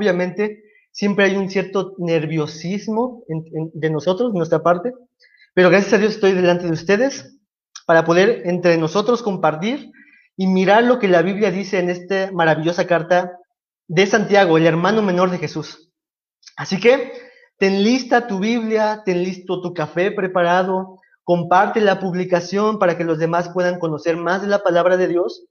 obviamente siempre hay un cierto nerviosismo de nosotros, de nuestra parte, pero gracias a Dios estoy delante de ustedes para poder entre nosotros compartir y mirar lo que la Biblia dice en esta maravillosa carta de Santiago, el hermano menor de Jesús. Así que ten lista tu Biblia, ten listo tu café preparado, comparte la publicación para que los demás puedan conocer más de la palabra de Dios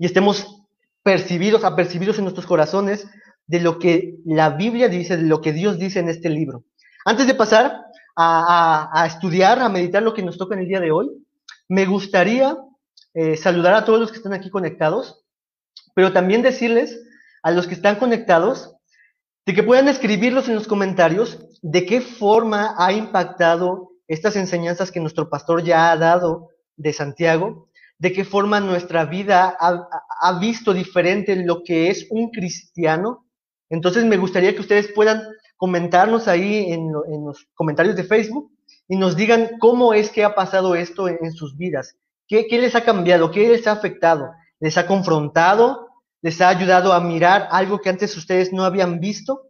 y estemos percibidos, apercibidos en nuestros corazones de lo que la Biblia dice, de lo que Dios dice en este libro. Antes de pasar a, estudiar, a meditar lo que nos toca en el día de hoy, me gustaría eh, saludar a todos los que están aquí conectados, pero también decirles a los que están conectados de que puedan escribirlos en los comentarios de qué forma ha impactado estas enseñanzas que nuestro pastor ya ha dado de Santiago, de qué forma nuestra vida ha, visto diferente lo que es un cristiano. Entonces me gustaría que ustedes puedan comentarnos ahí en, los comentarios de Facebook y nos digan cómo es que ha pasado esto en, sus vidas, ¿Qué, qué les ha cambiado, qué les ha afectado, les ha confrontado, les ha ayudado a mirar algo que antes ustedes no habían visto.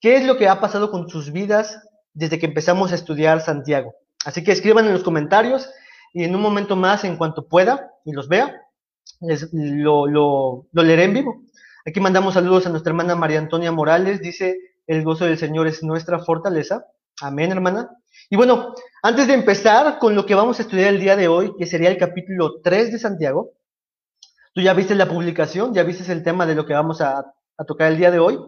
¿Qué es lo que ha pasado con sus vidas desde que empezamos a estudiar Santiago? Así que escriban en los comentarios y en un momento más, en cuanto pueda y los vea, lo, lo leeré en vivo. Aquí mandamos saludos a nuestra hermana María Antonia Morales, dice, el gozo del Señor es nuestra fortaleza. Amén, hermana. Y bueno, antes de empezar con lo que vamos a estudiar el día de hoy, que sería el capítulo 3 de Santiago, tú ya viste la publicación, ya viste el tema de lo que vamos a, tocar el día de hoy.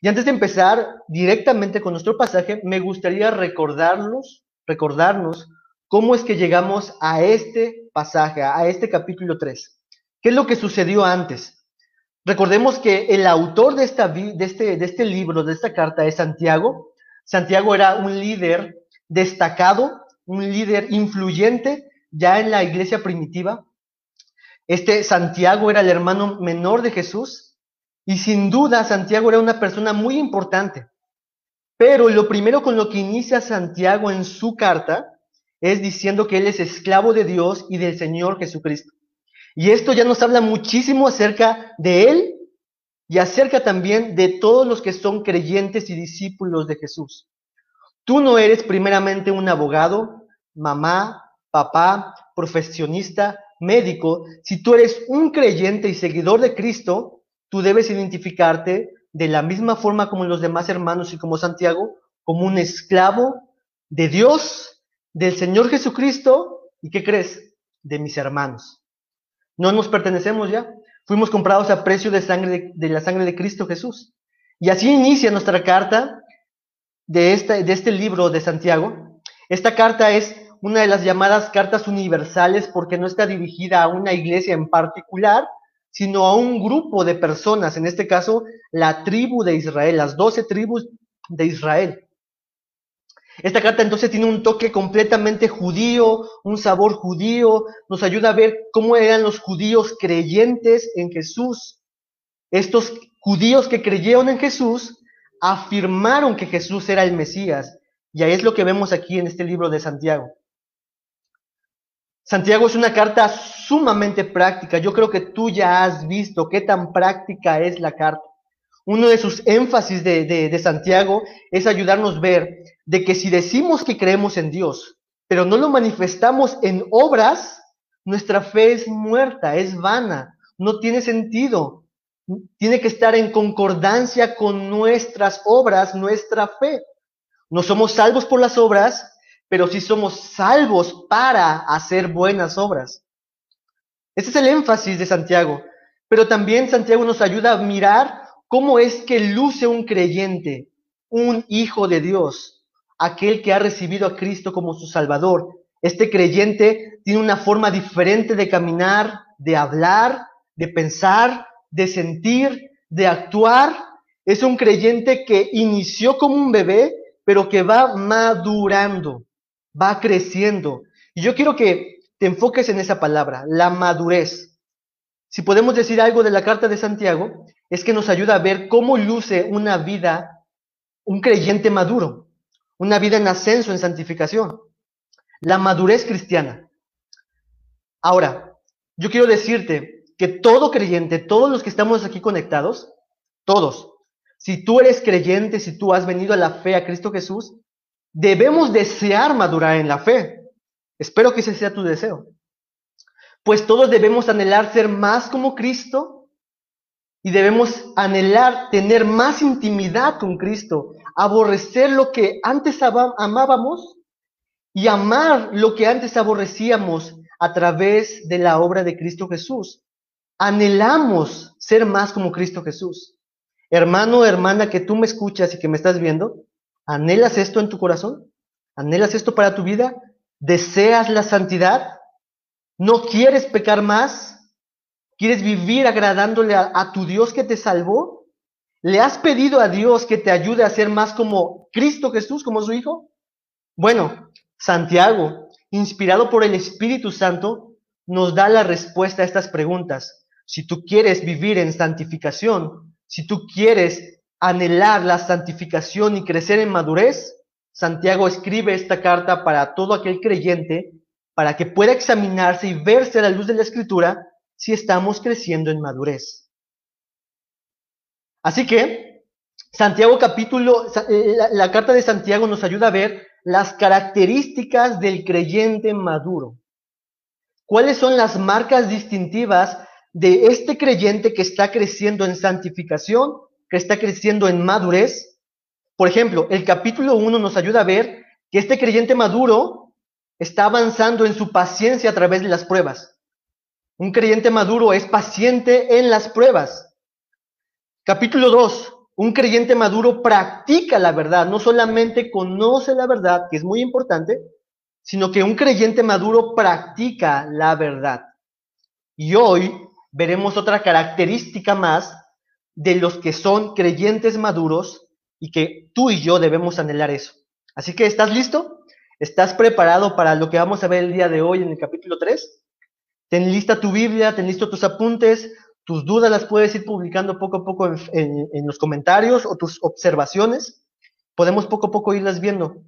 Y antes de empezar directamente con nuestro pasaje, me gustaría recordarlos, recordarnos cómo es que llegamos a este pasaje, a este capítulo 3. ¿Qué es lo que sucedió antes? Recordemos que el autor de, esta, de, este, de este libro, de esta carta, es Santiago. Santiago era un líder destacado, un líder influyente ya en la iglesia primitiva. Este Santiago era el hermano menor de Jesús y sin duda Santiago era una persona muy importante. Pero lo primero con lo que inicia Santiago en su carta es diciendo que él es esclavo de Dios y del Señor Jesucristo. Y esto ya nos habla muchísimo acerca de él y acerca también de todos los que son creyentes y discípulos de Jesús. Tú no eres primeramente un abogado, mamá, papá, profesionista, médico. Si tú eres un creyente y seguidor de Cristo, tú debes identificarte de la misma forma como los demás hermanos y como Santiago, como un esclavo de Dios del Señor Jesucristo y ¿qué crees? De mis hermanos. No nos pertenecemos ya. Fuimos comprados a precio de sangre de, la sangre de Cristo Jesús. Y así inicia nuestra carta de este, de este libro de Santiago. Esta carta es una de las llamadas cartas universales porque no está dirigida a una iglesia en particular, sino a un grupo de personas, en este caso la tribu de Israel, las doce tribus de Israel. Esta carta entonces tiene un toque completamente judío, un sabor judío, nos ayuda a ver cómo eran los judíos creyentes en Jesús. Estos judíos que creyeron en Jesús afirmaron que Jesús era el Mesías. Y ahí es lo que vemos aquí en este libro de Santiago. Santiago es una carta sumamente práctica. Yo creo que tú ya has visto qué tan práctica es la carta. Uno de sus énfasis de, de Santiago es ayudarnos a ver de que si decimos que creemos en Dios, pero no lo manifestamos en obras, nuestra fe es muerta, es vana, no tiene sentido. Tiene que estar en concordancia con nuestras obras, nuestra fe. No somos salvos por las obras, pero sí somos salvos para hacer buenas obras. Ese es el énfasis de Santiago. Pero también Santiago nos ayuda a mirar cómo es que luce un creyente, un hijo de Dios aquel que ha recibido a Cristo como su Salvador. Este creyente tiene una forma diferente de caminar, de hablar, de pensar, de sentir, de actuar. Es un creyente que inició como un bebé, pero que va madurando, va creciendo. Y yo quiero que te enfoques en esa palabra, la madurez. Si podemos decir algo de la carta de Santiago, es que nos ayuda a ver cómo luce una vida, un creyente maduro una vida en ascenso, en santificación, la madurez cristiana. Ahora, yo quiero decirte que todo creyente, todos los que estamos aquí conectados, todos, si tú eres creyente, si tú has venido a la fe a Cristo Jesús, debemos desear madurar en la fe. Espero que ese sea tu deseo. Pues todos debemos anhelar ser más como Cristo y debemos anhelar tener más intimidad con Cristo, aborrecer lo que antes amábamos y amar lo que antes aborrecíamos a través de la obra de Cristo Jesús. Anhelamos ser más como Cristo Jesús. Hermano, hermana, que tú me escuchas y que me estás viendo, ¿anhelas esto en tu corazón? ¿Anhelas esto para tu vida? ¿Deseas la santidad? ¿No quieres pecar más? ¿Quieres vivir agradándole a, tu Dios que te salvó? ¿Le has pedido a Dios que te ayude a ser más como Cristo Jesús, como su Hijo? Bueno, Santiago, inspirado por el Espíritu Santo, nos da la respuesta a estas preguntas. Si tú quieres vivir en santificación, si tú quieres anhelar la santificación y crecer en madurez, Santiago escribe esta carta para todo aquel creyente para que pueda examinarse y verse a la luz de la escritura si estamos creciendo en madurez. Así que, Santiago capítulo, eh, la, carta de Santiago nos ayuda a ver las características del creyente maduro. ¿Cuáles son las marcas distintivas de este creyente que está creciendo en santificación, que está creciendo en madurez. Por ejemplo, el capítulo 1 nos ayuda a ver que este creyente maduro está avanzando en su paciencia a través de las pruebas. Un creyente maduro es paciente en las pruebas. Capítulo 2. Un creyente maduro practica la verdad, no solamente conoce la verdad, que es muy importante, sino que un creyente maduro practica la verdad. Y hoy veremos otra característica más de los que son creyentes maduros y que tú y yo debemos anhelar eso. Así que, ¿estás listo? ¿Estás preparado para lo que vamos a ver el día de hoy en el capítulo 3? Ten lista tu Biblia, ten listo tus apuntes, tus dudas las puedes ir publicando poco a poco en, los comentarios o tus observaciones. Podemos poco a poco irlas viendo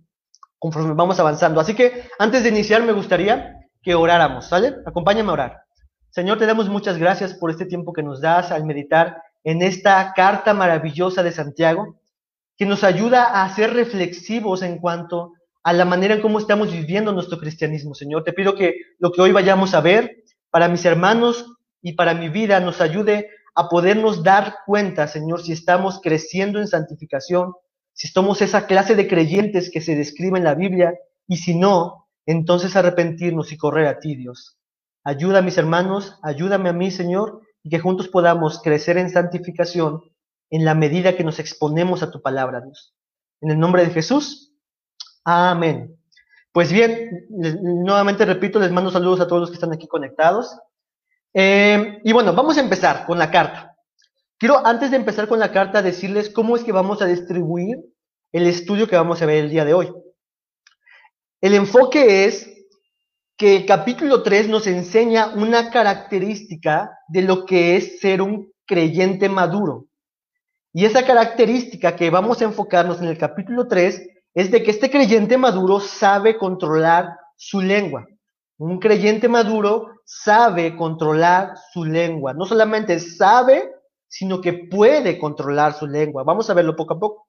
conforme vamos avanzando. Así que antes de iniciar me gustaría que oráramos, ¿sale? Acompáñame a orar. Señor, te damos muchas gracias por este tiempo que nos das al meditar en esta carta maravillosa de Santiago, que nos ayuda a ser reflexivos en cuanto a la manera en cómo estamos viviendo nuestro cristianismo. Señor, te pido que lo que hoy vayamos a ver para mis hermanos y para mi vida nos ayude a podernos dar cuenta, Señor, si estamos creciendo en santificación, si somos esa clase de creyentes que se describe en la Biblia, y si no, entonces arrepentirnos y correr a ti, Dios. Ayuda a mis hermanos, ayúdame a mí, Señor, y que juntos podamos crecer en santificación en la medida que nos exponemos a tu palabra, Dios. En el nombre de Jesús. Amén. Pues bien, nuevamente repito, les mando saludos a todos los que están aquí conectados. Eh, y bueno, vamos a empezar con la carta. Quiero, antes de empezar con la carta, decirles cómo es que vamos a distribuir el estudio que vamos a ver el día de hoy. El enfoque es que el capítulo 3 nos enseña una característica de lo que es ser un creyente maduro. Y esa característica que vamos a enfocarnos en el capítulo 3 es de que este creyente maduro sabe controlar su lengua. Un creyente maduro sabe controlar su lengua. No solamente sabe, sino que puede controlar su lengua. Vamos a verlo poco a poco.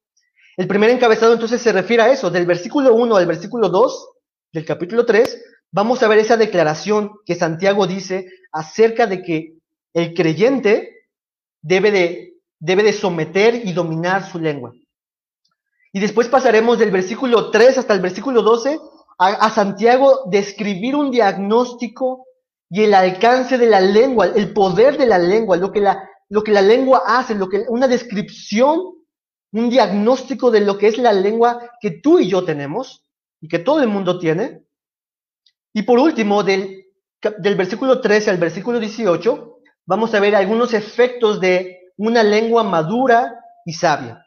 El primer encabezado entonces se refiere a eso, del versículo 1 al versículo 2 del capítulo 3, vamos a ver esa declaración que Santiago dice acerca de que el creyente debe de, debe de someter y dominar su lengua. Y después pasaremos del versículo 3 hasta el versículo 12 a, a Santiago describir un diagnóstico y el alcance de la lengua, el poder de la lengua, lo que la, lo que la lengua hace, lo que, una descripción, un diagnóstico de lo que es la lengua que tú y yo tenemos y que todo el mundo tiene. Y por último, del, del versículo 13 al versículo 18, vamos a ver algunos efectos de una lengua madura y sabia.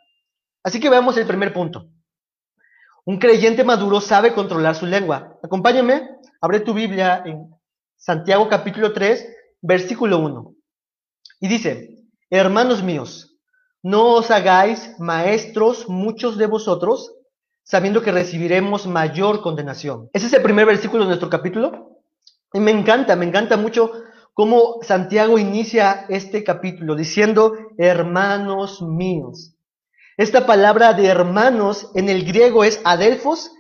Así que veamos el primer punto. Un creyente maduro sabe controlar su lengua. Acompáñame, abre tu Biblia en Santiago capítulo 3, versículo 1. Y dice, hermanos míos, no os hagáis maestros muchos de vosotros, sabiendo que recibiremos mayor condenación. Ese es el primer versículo de nuestro capítulo. Y me encanta, me encanta mucho cómo Santiago inicia este capítulo diciendo, hermanos míos. Esta palabra de hermanos en el griego es adelfos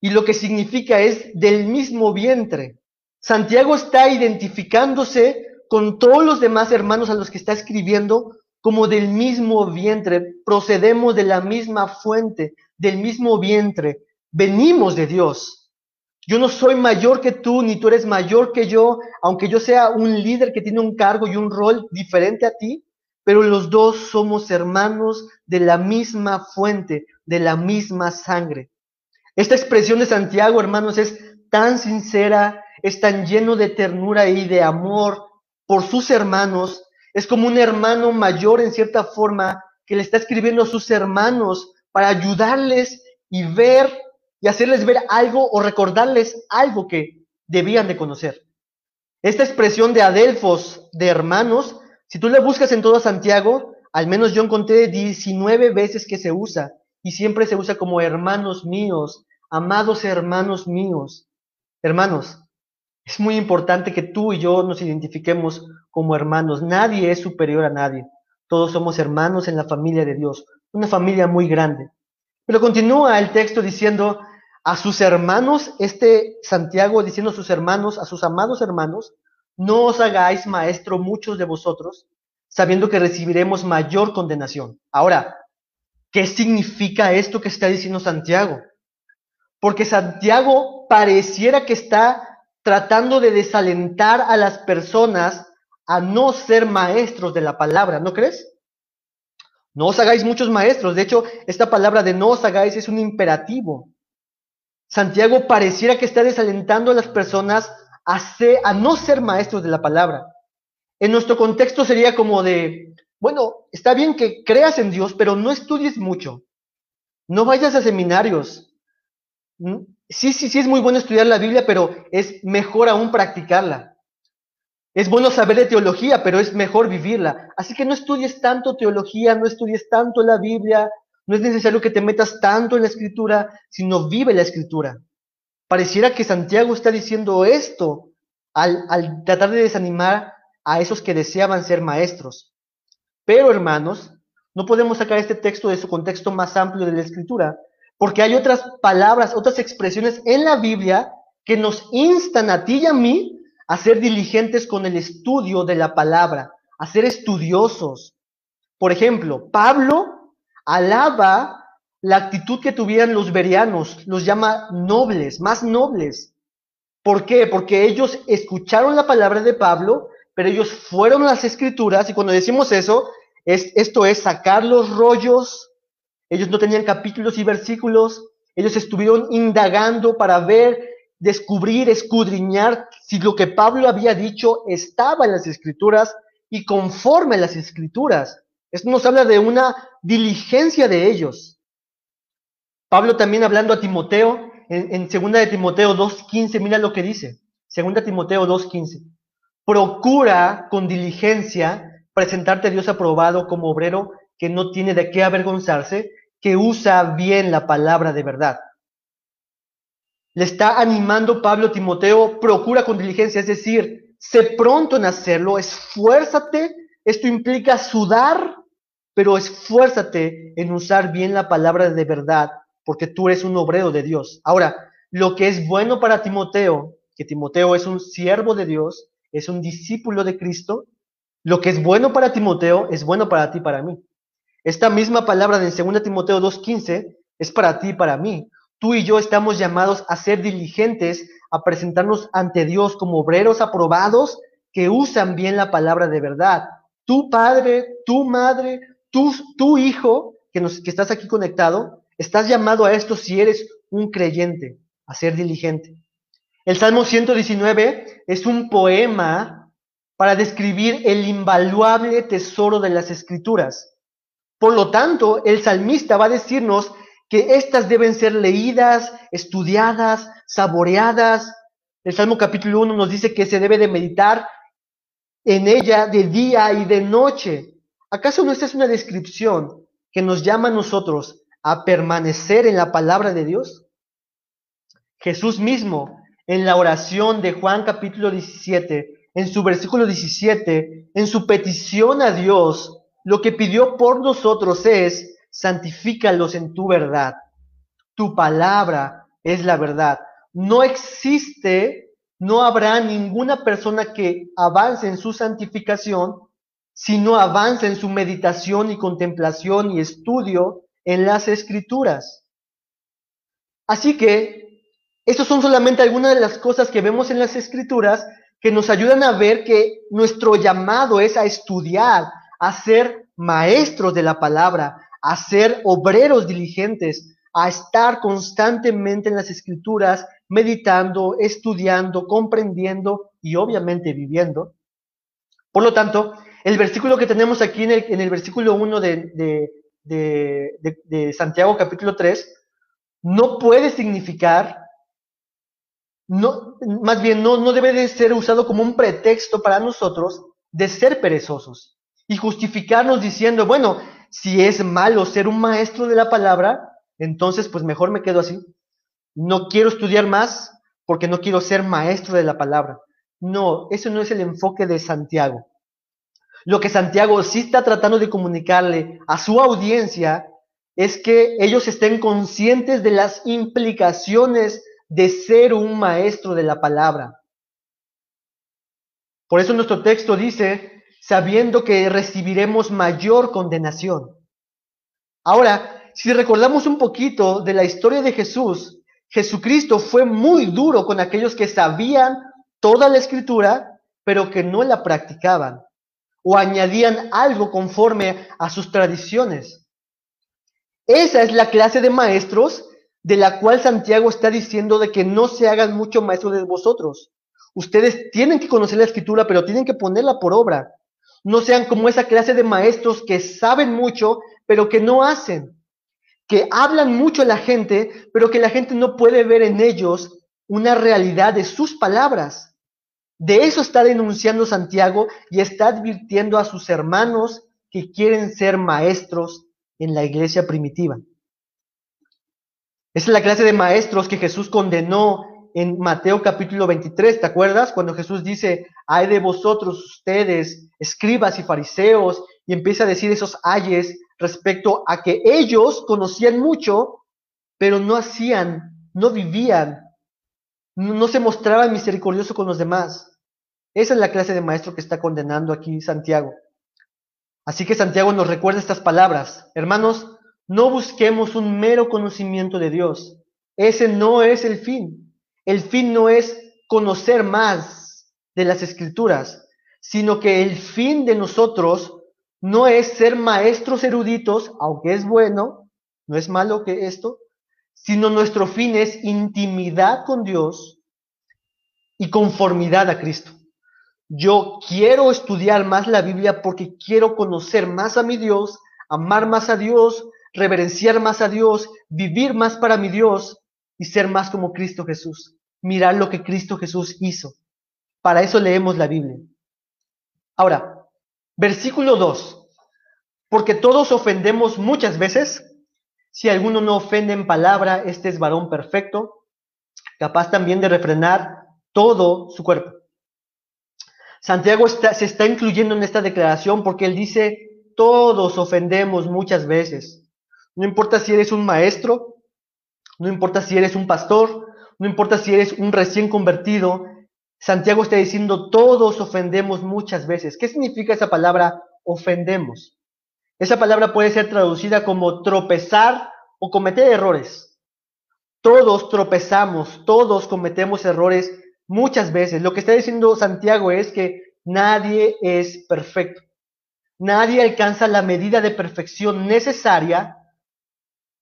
y lo que significa es del mismo vientre. Santiago está identificándose con todos los demás hermanos a los que está escribiendo como del mismo vientre, procedemos de la misma fuente, del mismo vientre, venimos de Dios. Yo no soy mayor que tú, ni tú eres mayor que yo, aunque yo sea un líder que tiene un cargo y un rol diferente a ti, pero los dos somos hermanos de la misma fuente, de la misma sangre. Esta expresión de Santiago, hermanos, es tan sincera, es tan lleno de ternura y de amor por sus hermanos. Es como un hermano mayor en cierta forma que le está escribiendo a sus hermanos para ayudarles y ver y hacerles ver algo o recordarles algo que debían de conocer. Esta expresión de adelfos, de hermanos, si tú le buscas en todo Santiago, al menos yo encontré 19 veces que se usa y siempre se usa como hermanos míos, amados hermanos míos. Hermanos, es muy importante que tú y yo nos identifiquemos como hermanos. Nadie es superior a nadie. Todos somos hermanos en la familia de Dios, una familia muy grande. Pero continúa el texto diciendo a sus hermanos, este Santiago diciendo a sus hermanos, a sus amados hermanos, no os hagáis maestro muchos de vosotros, sabiendo que recibiremos mayor condenación. Ahora, ¿qué significa esto que está diciendo Santiago? Porque Santiago pareciera que está tratando de desalentar a las personas a no ser maestros de la palabra, ¿no crees? No os hagáis muchos maestros. De hecho, esta palabra de no os hagáis es un imperativo. Santiago pareciera que está desalentando a las personas a, no ser maestros de la palabra. En nuestro contexto sería como de, bueno, está bien que creas en Dios, pero no estudies mucho. No vayas a seminarios. Sí, sí, sí es muy bueno estudiar la Biblia, pero es mejor aún practicarla. Es bueno saber de teología, pero es mejor vivirla. Así que no estudies tanto teología, no estudies tanto la Biblia, no es necesario que te metas tanto en la escritura, sino vive la escritura. Pareciera que Santiago está diciendo esto al, al tratar de desanimar a esos que deseaban ser maestros. Pero, hermanos, no podemos sacar este texto de su contexto más amplio de la escritura, porque hay otras palabras, otras expresiones en la Biblia que nos instan a ti y a mí a ser diligentes con el estudio de la palabra, a ser estudiosos. Por ejemplo, Pablo alaba la actitud que tuvieran los verianos, los llama nobles, más nobles. ¿Por qué? Porque ellos escucharon la palabra de Pablo, pero ellos fueron las escrituras y cuando decimos eso, es, esto es sacar los rollos, ellos no tenían capítulos y versículos, ellos estuvieron indagando para ver, descubrir, escudriñar si lo que Pablo había dicho estaba en las escrituras y conforme a las escrituras. Esto nos habla de una diligencia de ellos. Pablo también hablando a Timoteo, en, segunda de Timoteo 2.15, mira lo que dice. Segunda Timoteo 2.15. Procura con diligencia presentarte a Dios aprobado como obrero que no tiene de qué avergonzarse, que usa bien la palabra de verdad. Le está animando Pablo Timoteo, procura con diligencia, es decir, sé pronto en hacerlo, esfuérzate. Esto implica sudar, pero esfuérzate en usar bien la palabra de verdad porque tú eres un obrero de Dios. Ahora, lo que es bueno para Timoteo, que Timoteo es un siervo de Dios, es un discípulo de Cristo, lo que es bueno para Timoteo es bueno para ti para mí. Esta misma palabra de 2 Timoteo 2.15 es para ti y para mí. Tú y yo estamos llamados a ser diligentes, a presentarnos ante Dios como obreros aprobados que usan bien la palabra de verdad. Tu padre, tu madre, tu, tu hijo, que, nos, que estás aquí conectado, Estás llamado a esto si eres un creyente, a ser diligente. El Salmo 119 es un poema para describir el invaluable tesoro de las escrituras. Por lo tanto, el salmista va a decirnos que éstas deben ser leídas, estudiadas, saboreadas. El Salmo capítulo 1 nos dice que se debe de meditar en ella de día y de noche. ¿Acaso no esta es una descripción que nos llama a nosotros a permanecer en la palabra de Dios? Jesús mismo, en la oración de Juan capítulo 17, en su versículo 17, en su petición a Dios, lo que pidió por nosotros es santifícalos en tu verdad. Tu palabra es la verdad. No existe, no habrá ninguna persona que avance en su santificación si no avanza en su meditación y contemplación y estudio en las escrituras. Así que, estas son solamente algunas de las cosas que vemos en las escrituras que nos ayudan a ver que nuestro llamado es a estudiar, a ser maestros de la palabra, a ser obreros diligentes, a estar constantemente en las escrituras, meditando, estudiando, comprendiendo y obviamente viviendo. Por lo tanto, el versículo que tenemos aquí en el, versículo 1 de, de, Santiago capítulo 3 no puede significar, no, más bien no, no debe de ser usado como un pretexto para nosotros de ser perezosos y justificarnos diciendo, bueno, si es malo ser un maestro de la palabra, entonces pues mejor me quedo así. No quiero estudiar más porque no quiero ser maestro de la palabra. No, eso no es el enfoque de Santiago. Lo que Santiago sí está tratando de comunicarle a su audiencia es que ellos estén conscientes de las implicaciones de ser un maestro de la palabra. Por eso nuestro texto dice, sabiendo que recibiremos mayor condenación. Ahora, si recordamos un poquito de la historia de Jesús, Jesucristo fue muy duro con aquellos que sabían toda la escritura, pero que no la practicaban o añadían algo conforme a sus tradiciones. Esa es la clase de maestros de la cual Santiago está diciendo de que no se hagan mucho maestros de vosotros. Ustedes tienen que conocer la escritura, pero tienen que ponerla por obra. No sean como esa clase de maestros que saben mucho, pero que no hacen. Que hablan mucho a la gente, pero que la gente no puede ver en ellos una realidad de sus palabras. De eso está denunciando Santiago y está advirtiendo a sus hermanos que quieren ser maestros en la iglesia primitiva. Esa es la clase de maestros que Jesús condenó en Mateo capítulo 23, ¿te acuerdas? Cuando Jesús dice, hay de vosotros ustedes, escribas y fariseos, y empieza a decir esos ayes respecto a que ellos conocían mucho, pero no hacían, no vivían, no se mostraban misericordiosos con los demás. Esa es la clase de maestro que está condenando aquí Santiago. Así que Santiago nos recuerda estas palabras. Hermanos, no busquemos un mero conocimiento de Dios. Ese no es el fin. El fin no es conocer más de las escrituras, sino que el fin de nosotros no es ser maestros eruditos, aunque es bueno, no es malo que esto, sino nuestro fin es intimidad con Dios y conformidad a Cristo. Yo quiero estudiar más la Biblia porque quiero conocer más a mi Dios, amar más a Dios, reverenciar más a Dios, vivir más para mi Dios y ser más como Cristo Jesús. Mirar lo que Cristo Jesús hizo. Para eso leemos la Biblia. Ahora, versículo 2. Porque todos ofendemos muchas veces. Si alguno no ofende en palabra, este es varón perfecto, capaz también de refrenar todo su cuerpo. Santiago se está incluyendo en esta declaración porque él dice, todos ofendemos muchas veces. No importa si eres un maestro, no importa si eres un pastor, no importa si eres un recién convertido. Santiago está diciendo, todos ofendemos muchas veces. ¿Qué significa esa palabra ofendemos? Esa palabra puede ser traducida como tropezar o cometer errores. Todos tropezamos, todos cometemos errores muchas veces. Lo que está diciendo Santiago es que nadie es perfecto. Nadie alcanza la medida de perfección necesaria.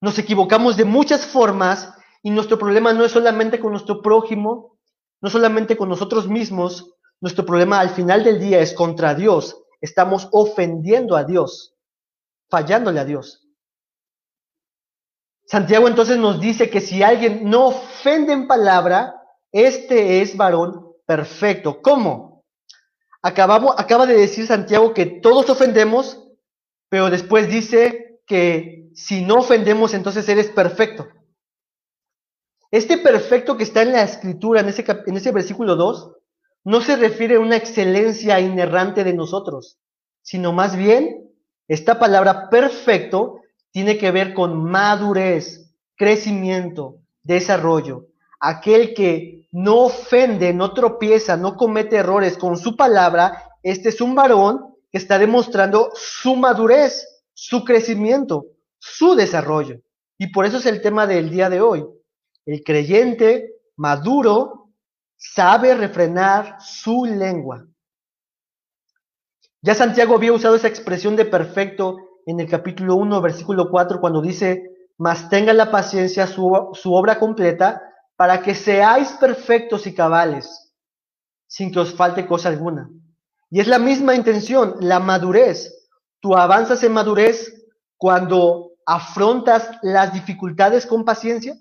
Nos equivocamos de muchas formas y nuestro problema no es solamente con nuestro prójimo, no solamente con nosotros mismos. Nuestro problema al final del día es contra Dios. Estamos ofendiendo a Dios, fallándole a Dios. Santiago entonces nos dice que si alguien no ofende en palabra, este es varón perfecto. ¿Cómo? Acabamos, acaba de decir Santiago que todos ofendemos, pero después dice que si no ofendemos, entonces eres perfecto. Este perfecto que está en la escritura, en ese, en ese versículo 2, no se refiere a una excelencia inerrante de nosotros, sino más bien esta palabra perfecto tiene que ver con madurez, crecimiento, desarrollo. Aquel que no ofende, no tropieza, no comete errores con su palabra, este es un varón que está demostrando su madurez, su crecimiento, su desarrollo. Y por eso es el tema del día de hoy. El creyente maduro sabe refrenar su lengua. Ya Santiago había usado esa expresión de perfecto en el capítulo 1, versículo 4, cuando dice, mas tenga la paciencia su, su obra completa para que seáis perfectos y cabales, sin que os falte cosa alguna. Y es la misma intención, la madurez. Tú avanzas en madurez cuando afrontas las dificultades con paciencia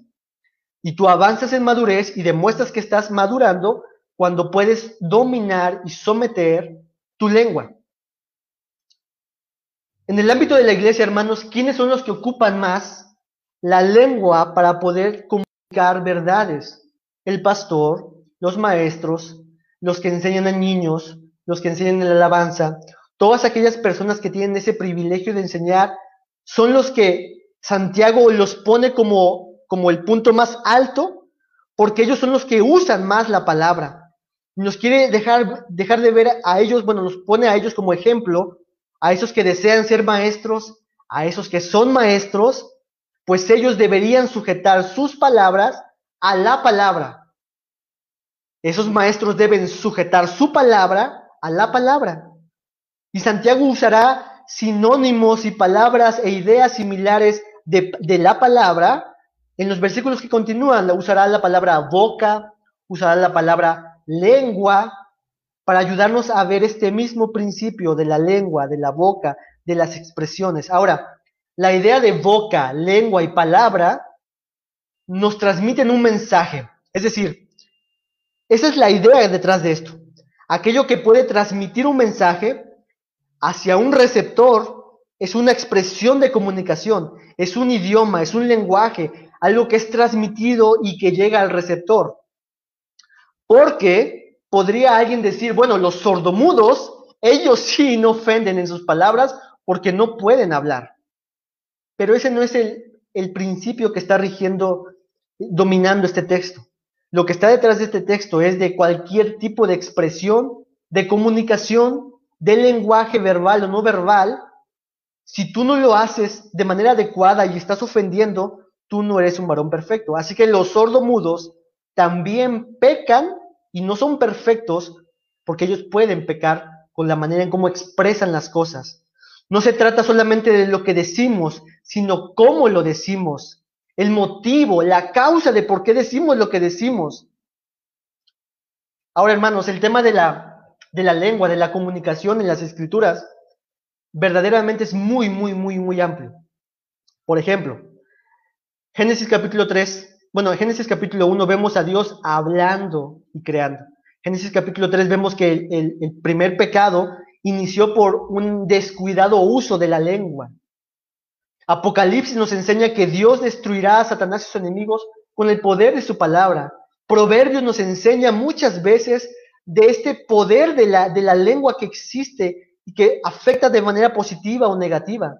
y tú avanzas en madurez y demuestras que estás madurando cuando puedes dominar y someter tu lengua. En el ámbito de la iglesia, hermanos, ¿quiénes son los que ocupan más la lengua para poder comunicar verdades? El pastor, los maestros, los que enseñan a niños, los que enseñan la alabanza, todas aquellas personas que tienen ese privilegio de enseñar, son los que Santiago los pone como, como el punto más alto, porque ellos son los que usan más la palabra. Nos quiere dejar, dejar de ver a ellos, bueno, nos pone a ellos como ejemplo a esos que desean ser maestros, a esos que son maestros, pues ellos deberían sujetar sus palabras a la palabra. Esos maestros deben sujetar su palabra a la palabra. Y Santiago usará sinónimos y palabras e ideas similares de, de la palabra. En los versículos que continúan, usará la palabra boca, usará la palabra lengua, para ayudarnos a ver este mismo principio de la lengua, de la boca, de las expresiones. Ahora, la idea de boca, lengua y palabra nos transmiten un mensaje. Es decir, esa es la idea detrás de esto. Aquello que puede transmitir un mensaje hacia un receptor es una expresión de comunicación, es un idioma, es un lenguaje, algo que es transmitido y que llega al receptor. Porque podría alguien decir, bueno, los sordomudos, ellos sí no ofenden en sus palabras porque no pueden hablar. Pero ese no es el, el principio que está rigiendo, dominando este texto. Lo que está detrás de este texto es de cualquier tipo de expresión, de comunicación, de lenguaje verbal o no verbal. Si tú no lo haces de manera adecuada y estás ofendiendo, tú no eres un varón perfecto. Así que los sordomudos también pecan y no son perfectos porque ellos pueden pecar con la manera en cómo expresan las cosas. No se trata solamente de lo que decimos, sino cómo lo decimos, el motivo, la causa de por qué decimos lo que decimos. Ahora, hermanos, el tema de la, de la lengua, de la comunicación en las escrituras, verdaderamente es muy, muy, muy, muy amplio. Por ejemplo, Génesis capítulo 3, bueno, en Génesis capítulo 1 vemos a Dios hablando y creando. Génesis capítulo 3 vemos que el, el, primer pecado inició por un descuidado uso de la lengua. Apocalipsis nos enseña que Dios destruirá a Satanás y sus enemigos con el poder de su palabra. Proverbios nos enseña muchas veces de este poder de la, de la lengua que existe y que afecta de manera positiva o negativa.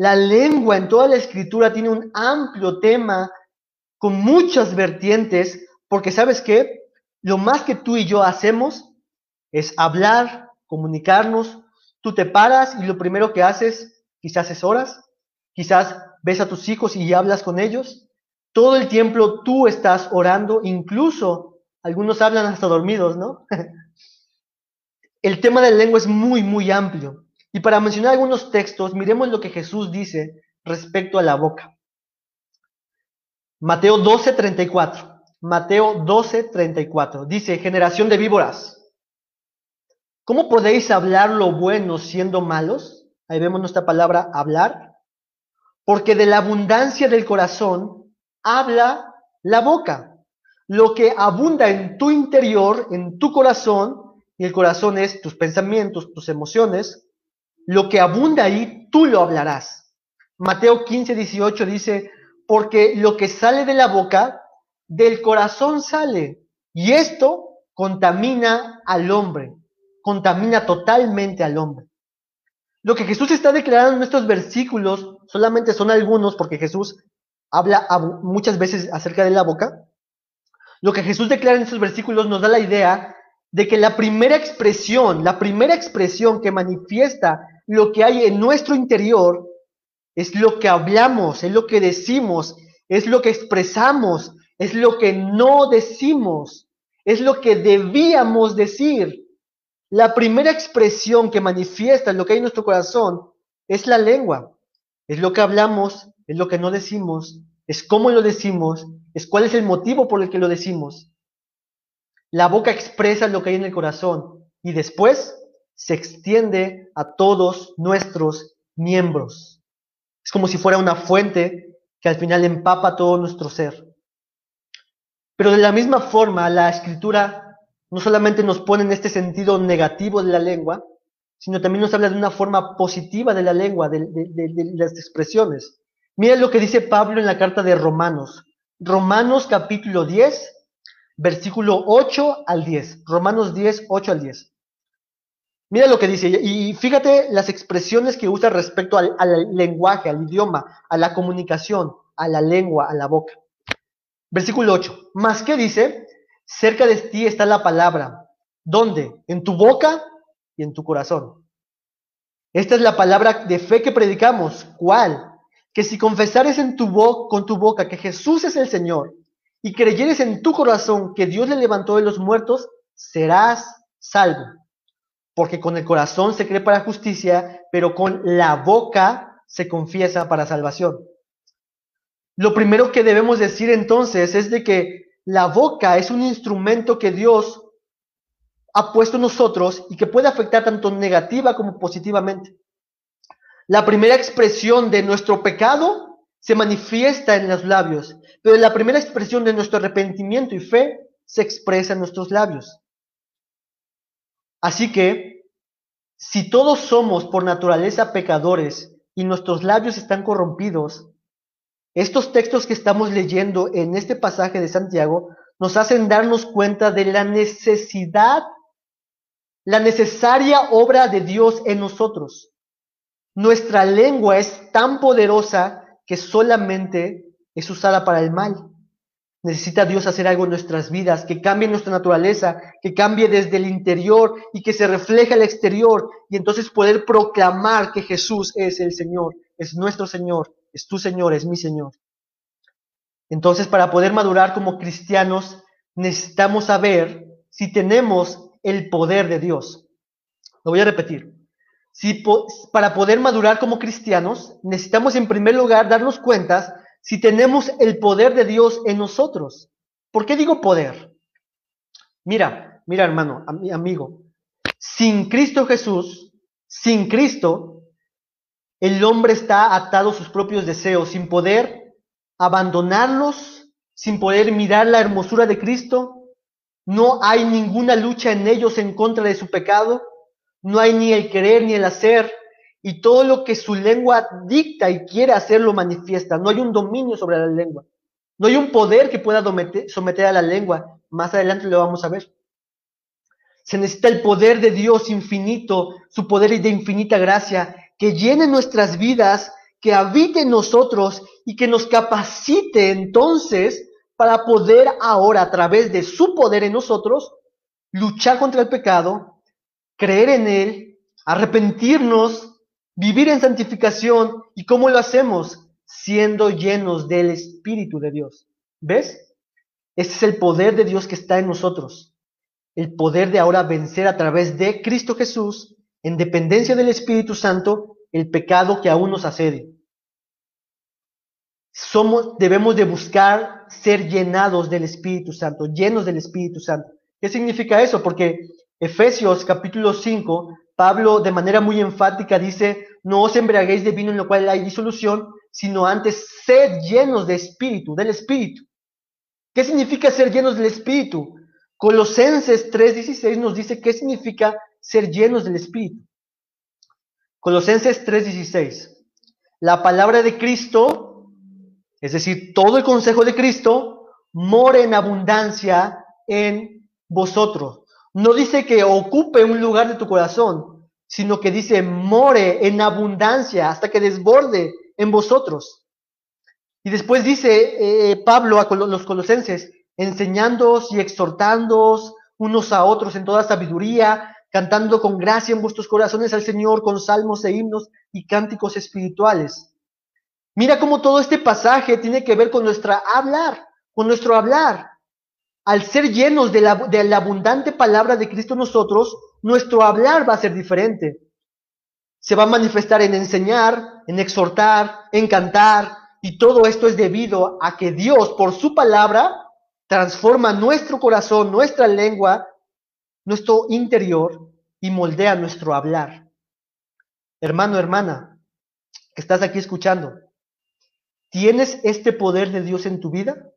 La lengua en toda la escritura tiene un amplio tema con muchas vertientes, porque sabes qué, lo más que tú y yo hacemos es hablar, comunicarnos. Tú te paras y lo primero que haces, quizás es horas, quizás ves a tus hijos y hablas con ellos. Todo el tiempo tú estás orando, incluso algunos hablan hasta dormidos, ¿no? el tema de la lengua es muy, muy amplio. Y para mencionar algunos textos, miremos lo que Jesús dice respecto a la boca. Mateo 12, 34. Mateo 12, 34. Dice, generación de víboras. ¿Cómo podéis hablar lo bueno siendo malos? Ahí vemos nuestra palabra hablar. Porque de la abundancia del corazón habla la boca. Lo que abunda en tu interior, en tu corazón, y el corazón es tus pensamientos, tus emociones, lo que abunda ahí, tú lo hablarás. Mateo 15, 18 dice, porque lo que sale de la boca, del corazón sale. Y esto contamina al hombre, contamina totalmente al hombre. Lo que Jesús está declarando en estos versículos solamente son algunos, porque Jesús habla muchas veces acerca de la boca. Lo que Jesús declara en estos versículos nos da la idea de que la primera expresión, la primera expresión que manifiesta lo que hay en nuestro interior es lo que hablamos, es lo que decimos, es lo que expresamos, es lo que no decimos, es lo que debíamos decir. La primera expresión que manifiesta lo que hay en nuestro corazón es la lengua. Es lo que hablamos, es lo que no decimos, es cómo lo decimos, es cuál es el motivo por el que lo decimos. La boca expresa lo que hay en el corazón y después se extiende a todos nuestros miembros. Es como si fuera una fuente que al final empapa todo nuestro ser. Pero de la misma forma, la escritura no solamente nos pone en este sentido negativo de la lengua, sino también nos habla de una forma positiva de la lengua, de, las expresiones. Mira lo que dice Pablo en la carta de Romanos. Romanos capítulo 10, versículo 8 al 10. Romanos 10, 8 al 10. Mira lo que dice, y fíjate las expresiones que usa respecto al, lenguaje, al idioma, a la comunicación, a la lengua, a la boca. Versículo 8. Más que dice, cerca de ti está la palabra. ¿Dónde? En tu boca y en tu corazón. Esta es la palabra de fe que predicamos. ¿Cuál? Que si confesares en tu con tu boca que Jesús es el Señor y creyeres en tu corazón que Dios le levantó de los muertos, serás salvo porque con el corazón se cree para justicia, pero con la boca se confiesa para salvación. Lo primero que debemos decir entonces es de que la boca es un instrumento que Dios ha puesto en nosotros y que puede afectar tanto negativa como positivamente. La primera expresión de nuestro pecado se manifiesta en los labios, pero la primera expresión de nuestro arrepentimiento y fe se expresa en nuestros labios. Así que, si todos somos por naturaleza pecadores y nuestros labios están corrompidos, estos textos que estamos leyendo en este pasaje de Santiago nos hacen darnos cuenta de la necesidad, la necesaria obra de Dios en nosotros. Nuestra lengua es tan poderosa que solamente es usada para el mal. Necesita Dios hacer algo en nuestras vidas, que cambie nuestra naturaleza, que cambie desde el interior y que se refleje al exterior y entonces poder proclamar que Jesús es el Señor, es nuestro Señor, es tu Señor, es mi Señor. Entonces, para poder madurar como cristianos, necesitamos saber si tenemos el poder de Dios. Lo voy a repetir. Si para poder madurar como cristianos, necesitamos en primer lugar darnos cuenta si tenemos el poder de Dios en nosotros. ¿Por qué digo poder? Mira, mira hermano, amigo, sin Cristo Jesús, sin Cristo, el hombre está atado a sus propios deseos, sin poder abandonarlos, sin poder mirar la hermosura de Cristo. No hay ninguna lucha en ellos en contra de su pecado. No hay ni el querer ni el hacer y todo lo que su lengua dicta y quiere hacer lo manifiesta. No hay un dominio sobre la lengua. No hay un poder que pueda someter a la lengua. Más adelante lo vamos a ver. Se necesita el poder de Dios infinito, su poder de infinita gracia, que llene nuestras vidas, que habite en nosotros y que nos capacite entonces para poder ahora, a través de su poder en nosotros, luchar contra el pecado, creer en él, arrepentirnos vivir en santificación. ¿Y cómo lo hacemos? Siendo llenos del Espíritu de Dios. ¿Ves? Ese es el poder de Dios que está en nosotros. El poder de ahora vencer a través de Cristo Jesús, en dependencia del Espíritu Santo, el pecado que aún nos asede. Somos, debemos de buscar ser llenados del Espíritu Santo, llenos del Espíritu Santo. ¿Qué significa eso? Porque Efesios capítulo 5 Pablo de manera muy enfática dice, no os embriaguéis de vino en lo cual hay disolución, sino antes sed llenos de espíritu, del espíritu. ¿Qué significa ser llenos del espíritu? Colosenses 3:16 nos dice qué significa ser llenos del espíritu. Colosenses 3:16. La palabra de Cristo, es decir, todo el consejo de Cristo, mora en abundancia en vosotros. No dice que ocupe un lugar de tu corazón, sino que dice, more en abundancia hasta que desborde en vosotros. Y después dice eh, Pablo a los colosenses, enseñándoos y exhortándoos unos a otros en toda sabiduría, cantando con gracia en vuestros corazones al Señor con salmos e himnos y cánticos espirituales. Mira cómo todo este pasaje tiene que ver con nuestra hablar, con nuestro hablar. Al ser llenos de la, abundante palabra de Cristo nosotros, nuestro hablar va a ser diferente. Se va a manifestar en enseñar, en exhortar, en cantar, y todo esto es debido a que Dios, por su palabra, transforma nuestro corazón, nuestra lengua, nuestro interior y moldea nuestro hablar. Hermano, hermana, que estás aquí escuchando, ¿tienes este poder de Dios en tu vida?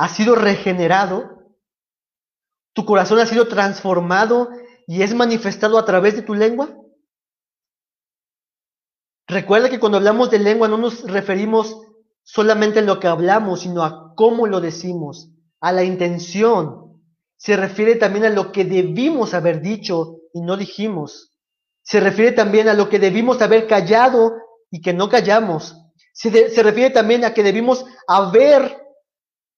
¿Has sido regenerado? ¿Tu corazón ha sido transformado y es manifestado a través de tu lengua? Recuerda que cuando hablamos de lengua no nos referimos solamente a lo que hablamos, sino a cómo lo decimos, a la intención. Se refiere también a lo que debimos haber dicho y no dijimos. Se refiere también a lo que debimos haber callado y que no callamos. Se, se refiere también a que debimos haber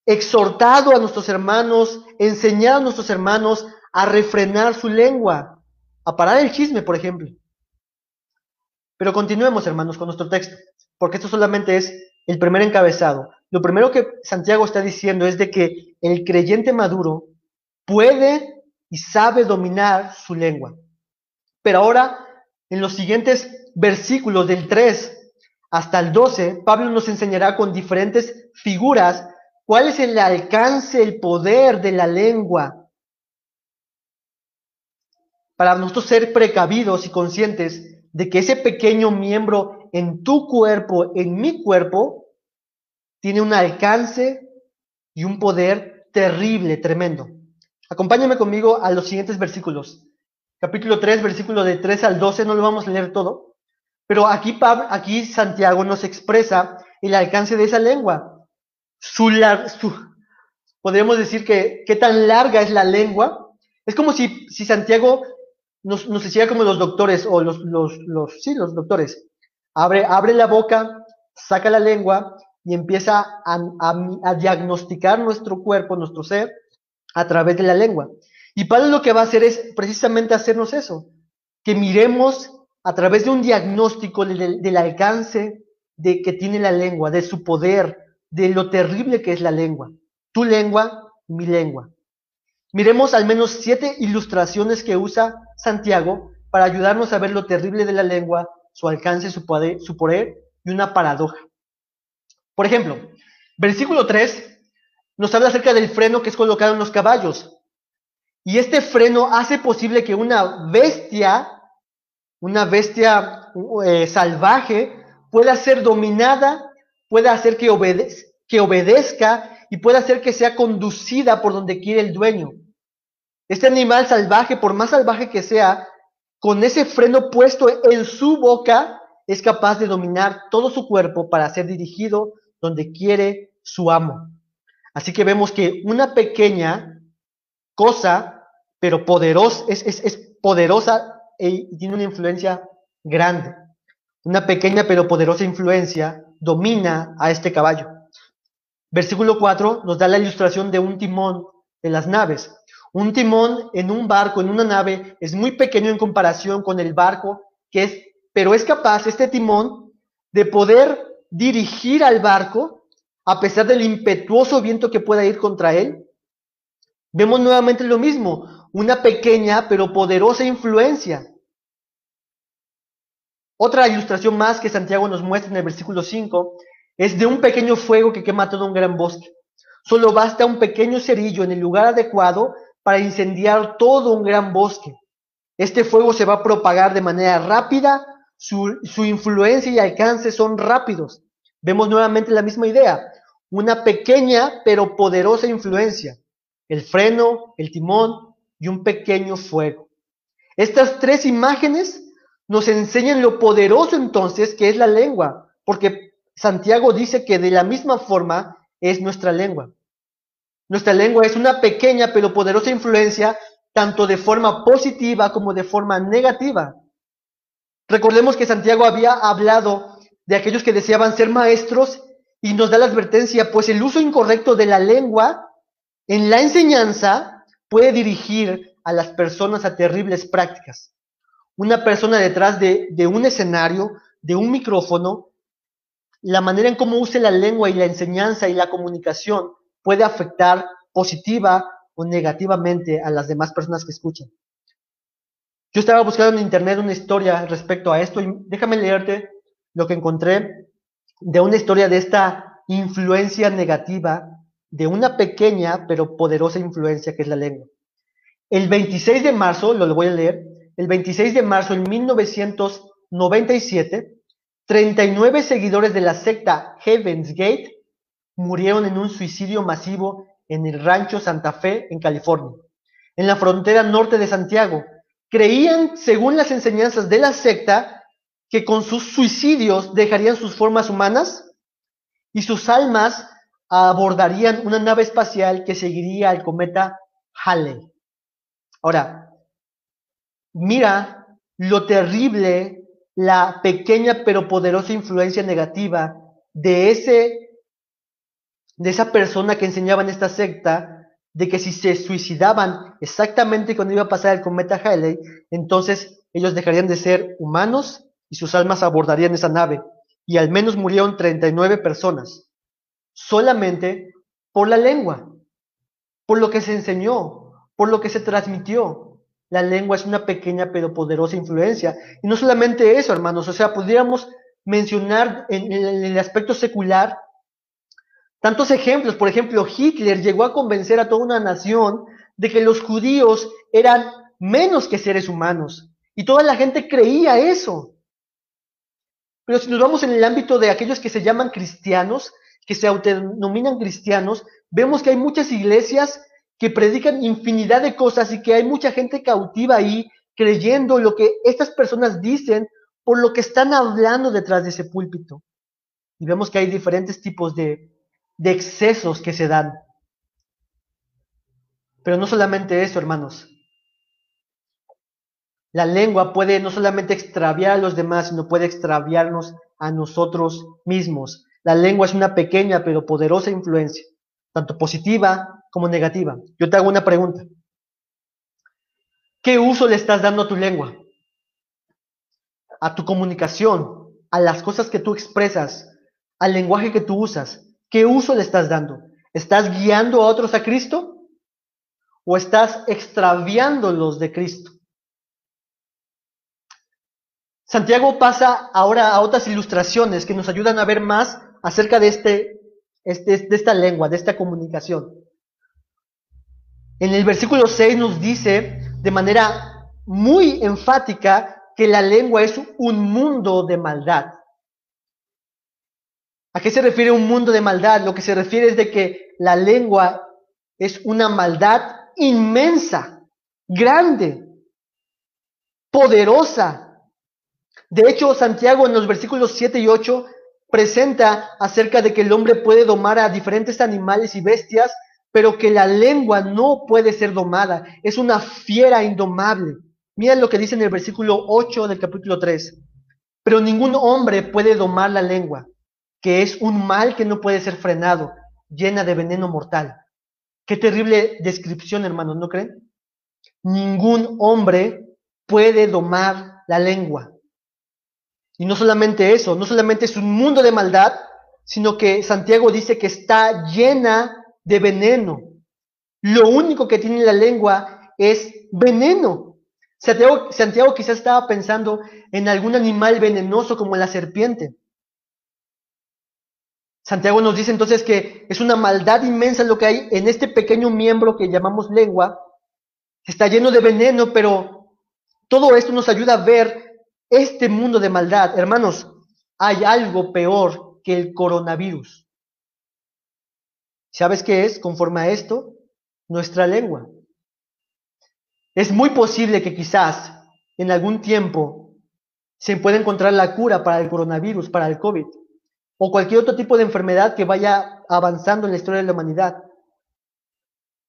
exhortado a nuestros hermanos, enseñado a nuestros hermanos a refrenar su lengua, a parar el chisme, por ejemplo. Pero continuemos, hermanos, con nuestro texto, porque esto solamente es el primer encabezado. Lo primero que Santiago está diciendo es de que el creyente maduro puede y sabe dominar su lengua. Pero ahora, en los siguientes versículos del 3 hasta el 12, Pablo nos enseñará con diferentes figuras ¿Cuál es el alcance, el poder de la lengua? Para nosotros ser precavidos y conscientes de que ese pequeño miembro en tu cuerpo, en mi cuerpo, tiene un alcance y un poder terrible, tremendo. Acompáñame conmigo a los siguientes versículos. Capítulo 3, versículo de 3 al 12, no lo vamos a leer todo, pero aquí, aquí Santiago nos expresa el alcance de esa lengua su, su podríamos decir que qué tan larga es la lengua. Es como si, si Santiago nos, nos hiciera como los doctores, o los, los, los, sí, los doctores. Abre, abre la boca, saca la lengua y empieza a, a, a, diagnosticar nuestro cuerpo, nuestro ser, a través de la lengua. Y Pablo lo que va a hacer es precisamente hacernos eso, que miremos a través de un diagnóstico del, del alcance de que tiene la lengua, de su poder, de lo terrible que es la lengua. Tu lengua, mi lengua. Miremos al menos siete ilustraciones que usa Santiago para ayudarnos a ver lo terrible de la lengua, su alcance, su poder, su poder y una paradoja. Por ejemplo, versículo 3 nos habla acerca del freno que es colocado en los caballos. Y este freno hace posible que una bestia, una bestia eh, salvaje, pueda ser dominada puede hacer que, que obedezca y puede hacer que sea conducida por donde quiere el dueño. Este animal salvaje, por más salvaje que sea, con ese freno puesto en su boca, es capaz de dominar todo su cuerpo para ser dirigido donde quiere su amo. Así que vemos que una pequeña cosa, pero poderosa, es, es poderosa e, y tiene una influencia grande. Una pequeña pero poderosa influencia domina a este caballo. Versículo 4 nos da la ilustración de un timón de las naves. Un timón en un barco, en una nave, es muy pequeño en comparación con el barco, que es, pero es capaz este timón de poder dirigir al barco a pesar del impetuoso viento que pueda ir contra él. Vemos nuevamente lo mismo, una pequeña pero poderosa influencia. Otra ilustración más que Santiago nos muestra en el versículo 5 es de un pequeño fuego que quema todo un gran bosque. Solo basta un pequeño cerillo en el lugar adecuado para incendiar todo un gran bosque. Este fuego se va a propagar de manera rápida, su, su influencia y alcance son rápidos. Vemos nuevamente la misma idea, una pequeña pero poderosa influencia, el freno, el timón y un pequeño fuego. Estas tres imágenes nos enseñan lo poderoso entonces que es la lengua, porque Santiago dice que de la misma forma es nuestra lengua. Nuestra lengua es una pequeña pero poderosa influencia tanto de forma positiva como de forma negativa. Recordemos que Santiago había hablado de aquellos que deseaban ser maestros y nos da la advertencia, pues el uso incorrecto de la lengua en la enseñanza puede dirigir a las personas a terribles prácticas. Una persona detrás de, un escenario, de un micrófono, la manera en cómo use la lengua y la enseñanza y la comunicación puede afectar positiva o negativamente a las demás personas que escuchan. Yo estaba buscando en internet una historia respecto a esto y déjame leerte lo que encontré de una historia de esta influencia negativa de una pequeña pero poderosa influencia que es la lengua. El 26 de marzo, lo voy a leer, el 26 de marzo de 1997, 39 seguidores de la secta Heaven's Gate murieron en un suicidio masivo en el rancho Santa Fe, en California, en la frontera norte de Santiago. Creían, según las enseñanzas de la secta, que con sus suicidios dejarían sus formas humanas y sus almas abordarían una nave espacial que seguiría al cometa Halley. Ahora, mira lo terrible, la pequeña pero poderosa influencia negativa de ese de esa persona que enseñaba en esta secta de que si se suicidaban exactamente cuando iba a pasar el cometa Halley, entonces ellos dejarían de ser humanos y sus almas abordarían esa nave. Y al menos murieron 39 personas, solamente por la lengua, por lo que se enseñó, por lo que se transmitió. La lengua es una pequeña pero poderosa influencia. Y no solamente eso, hermanos, o sea, podríamos mencionar en, el aspecto secular Tantos ejemplos, por ejemplo, Hitler llegó a convencer a toda una nación de que los judíos eran menos que seres humanos. Y toda la gente creía eso. Pero si nos vamos en el ámbito de aquellos que se llaman cristianos, que se autodenominan cristianos, vemos que hay muchas iglesias que predican infinidad de cosas y que hay mucha gente cautiva ahí creyendo lo que estas personas dicen por lo que están hablando detrás de ese púlpito. Y vemos que hay diferentes tipos de excesos que se dan. Pero no solamente eso, hermanos. La lengua puede no solamente extraviar a los demás, sino puede extraviarnos a nosotros mismos. La lengua es una pequeña pero poderosa influencia, tanto positiva como negativa. Yo te hago una pregunta. ¿Qué uso le estás dando a tu lengua? A tu comunicación, a las cosas que tú expresas, al lenguaje que tú usas. ¿Qué uso le estás dando? ¿Estás guiando a otros a Cristo? ¿O estás extraviándolos de Cristo? Santiago pasa ahora a otras ilustraciones que nos ayudan a ver más acerca de, este, este, de esta lengua, de esta comunicación. En el versículo 6 nos dice de manera muy enfática que la lengua es un mundo de maldad. ¿A qué se refiere un mundo de maldad? Lo que se refiere es de que la lengua es una maldad inmensa, grande, poderosa. De hecho, Santiago en los versículos 7 y 8 presenta acerca de que el hombre puede domar a diferentes animales y bestias, pero que la lengua no puede ser domada. Es una fiera indomable. Mira lo que dice en el versículo 8 del capítulo 3. Pero ningún hombre puede domar la lengua que es un mal que no puede ser frenado, llena de veneno mortal. Qué terrible descripción, hermanos, ¿no creen? Ningún hombre puede domar la lengua. Y no solamente eso, no solamente es un mundo de maldad, sino que Santiago dice que está llena de veneno. Lo único que tiene la lengua es veneno. Santiago, Santiago quizás estaba pensando en algún animal venenoso como la serpiente. Santiago nos dice entonces que es una maldad inmensa lo que hay en este pequeño miembro que llamamos lengua. Está lleno de veneno, pero todo esto nos ayuda a ver este mundo de maldad. Hermanos, hay algo peor que el coronavirus. ¿Sabes qué es? Conforme a esto, nuestra lengua. Es muy posible que quizás en algún tiempo se pueda encontrar la cura para el coronavirus, para el COVID o cualquier otro tipo de enfermedad que vaya avanzando en la historia de la humanidad.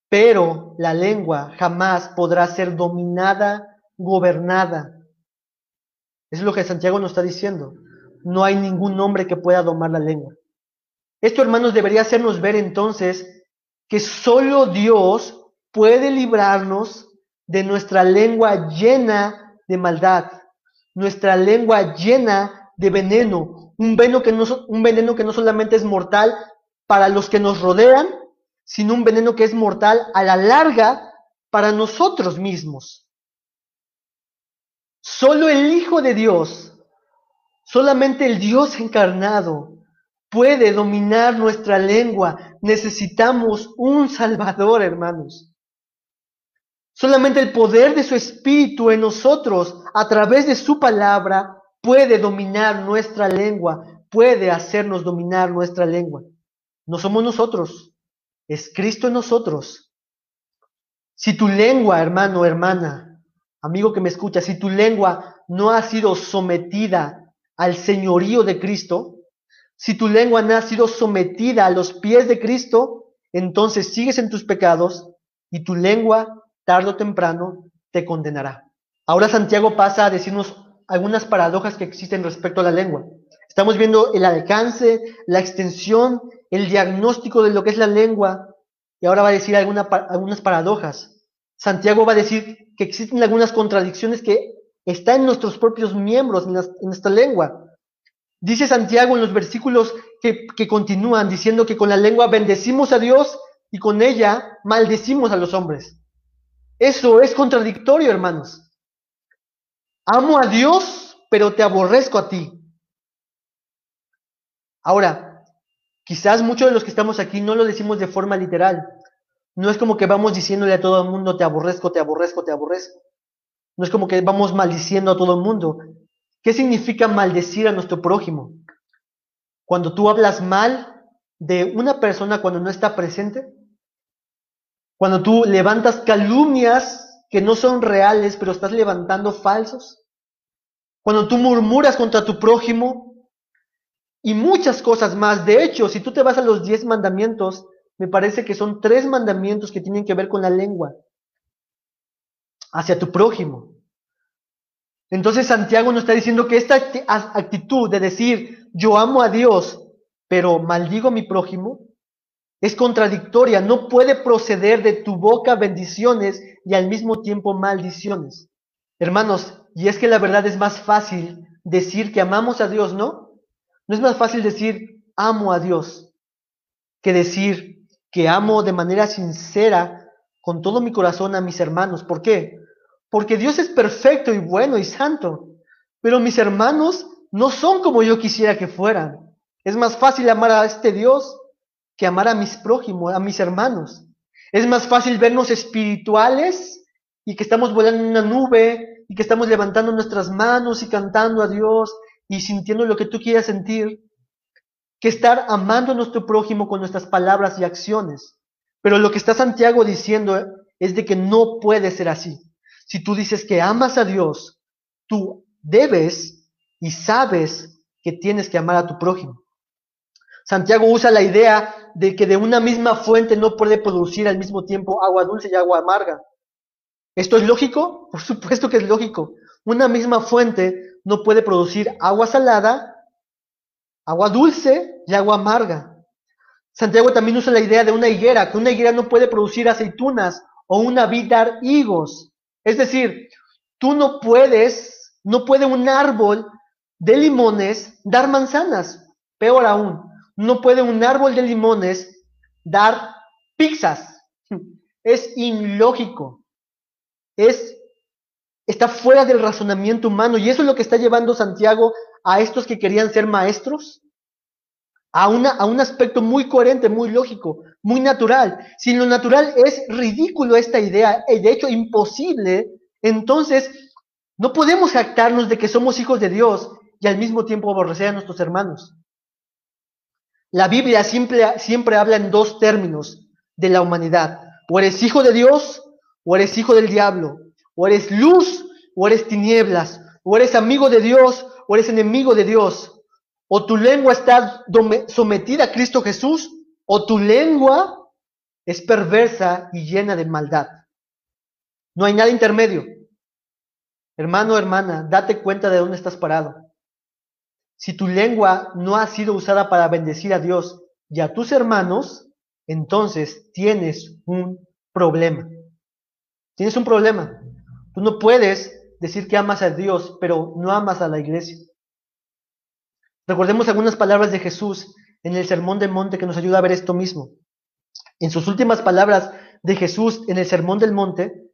pero la lengua jamás podrá ser dominada, gobernada. Es lo que Santiago nos está diciendo. No hay ningún hombre que pueda domar la lengua. Esto, hermanos, debería hacernos ver entonces que solo Dios puede librarnos de nuestra lengua llena de maldad, nuestra lengua llena de veneno, un veneno que no, un veneno que no solamente es mortal para los que nos rodean, sino un veneno que es mortal a la larga para nosotros mismos. Solo el Hijo de Dios, solamente el Dios encarnado puede dominar nuestra lengua. Necesitamos un Salvador, hermanos. Solamente el poder de su Espíritu en nosotros, a través de su palabra, puede dominar nuestra lengua, puede hacernos dominar nuestra lengua. No somos nosotros, es Cristo en nosotros. Si tu lengua, hermano, hermana, amigo que me escucha, si tu lengua no ha sido sometida al señorío de Cristo, si tu lengua no ha sido sometida a los pies de Cristo, entonces sigues en tus pecados y tu lengua tarde o temprano te condenará. Ahora Santiago pasa a decirnos algunas paradojas que existen respecto a la lengua. Estamos viendo el alcance, la extensión, el diagnóstico de lo que es la lengua, y ahora va a decir algunas paradojas. Santiago va a decir que existen algunas contradicciones que están en nuestros propios miembros, en, nuestra lengua. Dice Santiago en los versículos que, que continúan diciendo que con la lengua bendecimos a Dios y con ella maldecimos a los hombres. Eso es contradictorio, hermanos. Amo a Dios, pero te aborrezco a ti. Ahora, quizás muchos de los que estamos aquí no lo decimos de forma literal. No es como que vamos diciéndole a todo el mundo, te aborrezco, te aborrezco, te aborrezco. No es como que vamos maldiciendo a todo el mundo. ¿Qué significa maldecir a nuestro prójimo? Cuando tú hablas mal de una persona cuando no está presente, cuando tú levantas calumnias que no son reales, pero estás levantando falsos. Cuando tú murmuras contra tu prójimo y muchas cosas más. De hecho, si tú te vas a los diez mandamientos, me parece que son tres mandamientos que tienen que ver con la lengua hacia tu prójimo. Entonces Santiago nos está diciendo que esta actitud de decir yo amo a Dios, pero maldigo a mi prójimo, es contradictoria, no puede proceder de tu boca bendiciones y al mismo tiempo maldiciones. Hermanos, y es que la verdad es más fácil decir que amamos a Dios, ¿no? No es más fácil decir amo a Dios que decir que amo de manera sincera con todo mi corazón a mis hermanos. ¿Por qué? Porque Dios es perfecto y bueno y santo, pero mis hermanos no son como yo quisiera que fueran. Es más fácil amar a este Dios que amar a mis prójimos, a mis hermanos. Es más fácil vernos espirituales y que estamos volando en una nube y que estamos levantando nuestras manos y cantando a Dios y sintiendo lo que tú quieras sentir, que estar amando a nuestro prójimo con nuestras palabras y acciones. Pero lo que está Santiago diciendo es de que no puede ser así. Si tú dices que amas a Dios, tú debes y sabes que tienes que amar a tu prójimo. Santiago usa la idea de que de una misma fuente no puede producir al mismo tiempo agua dulce y agua amarga. ¿Esto es lógico? Por supuesto que es lógico. Una misma fuente no puede producir agua salada, agua dulce y agua amarga. Santiago también usa la idea de una higuera, que una higuera no puede producir aceitunas o una vid dar higos. Es decir, tú no puedes, no puede un árbol de limones dar manzanas. Peor aún, no puede un árbol de limones dar pizzas. Es ilógico. Es, está fuera del razonamiento humano. Y eso es lo que está llevando Santiago a estos que querían ser maestros. A, una, a un aspecto muy coherente, muy lógico, muy natural. Si lo natural es ridículo esta idea, y de hecho imposible, entonces no podemos jactarnos de que somos hijos de Dios y al mismo tiempo aborrecer a nuestros hermanos. La Biblia siempre, siempre habla en dos términos de la humanidad. O eres hijo de Dios o eres hijo del diablo. O eres luz o eres tinieblas. O eres amigo de Dios o eres enemigo de Dios. O tu lengua está sometida a Cristo Jesús o tu lengua es perversa y llena de maldad. No hay nada intermedio. Hermano, hermana, date cuenta de dónde estás parado. Si tu lengua no ha sido usada para bendecir a Dios y a tus hermanos, entonces tienes un problema. Tienes un problema. Tú no puedes decir que amas a Dios, pero no amas a la iglesia. Recordemos algunas palabras de Jesús en el Sermón del Monte que nos ayuda a ver esto mismo. En sus últimas palabras de Jesús en el Sermón del Monte,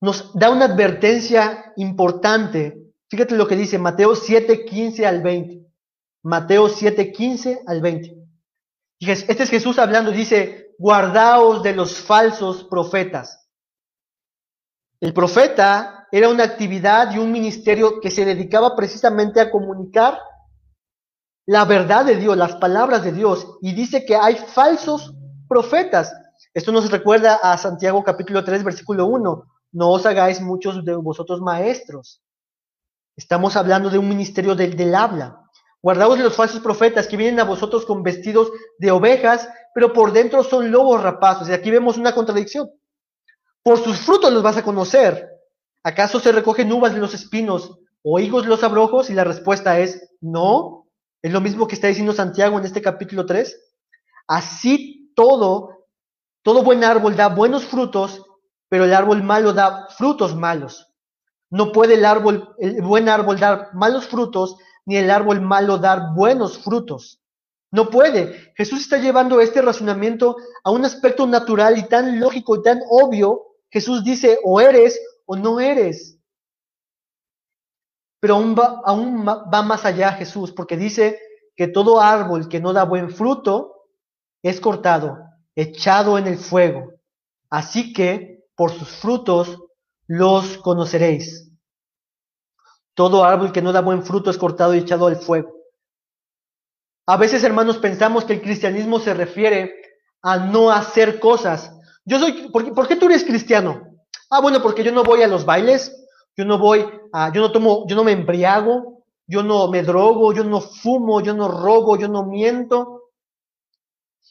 nos da una advertencia importante. Fíjate lo que dice Mateo 7, 15 al 20. Mateo 7, 15 al 20. Este es Jesús hablando, dice, guardaos de los falsos profetas. El profeta era una actividad y un ministerio que se dedicaba precisamente a comunicar la verdad de Dios, las palabras de Dios, y dice que hay falsos profetas. Esto nos recuerda a Santiago capítulo 3, versículo 1. No os hagáis muchos de vosotros maestros. Estamos hablando de un ministerio del, del habla. Guardaos de los falsos profetas que vienen a vosotros con vestidos de ovejas, pero por dentro son lobos rapazos. Y aquí vemos una contradicción. Por sus frutos los vas a conocer. ¿Acaso se recogen uvas de los espinos o higos de los abrojos? Y la respuesta es no. Es lo mismo que está diciendo Santiago en este capítulo 3. Así todo, todo buen árbol da buenos frutos, pero el árbol malo da frutos malos. No puede el árbol, el buen árbol dar malos frutos, ni el árbol malo dar buenos frutos. No puede. Jesús está llevando este razonamiento a un aspecto natural y tan lógico y tan obvio. Jesús dice, o eres o no eres. Pero aún va, aún va más allá Jesús, porque dice que todo árbol que no da buen fruto es cortado, echado en el fuego. Así que por sus frutos los conoceréis. Todo árbol que no da buen fruto es cortado y echado al fuego. A veces, hermanos, pensamos que el cristianismo se refiere a no hacer cosas. Yo soy, ¿por ¿por qué tú eres cristiano? Ah, bueno, porque yo no voy a los bailes, yo no voy a, yo no tomo, yo no me embriago, yo no me drogo, yo no fumo, yo no robo, yo no miento.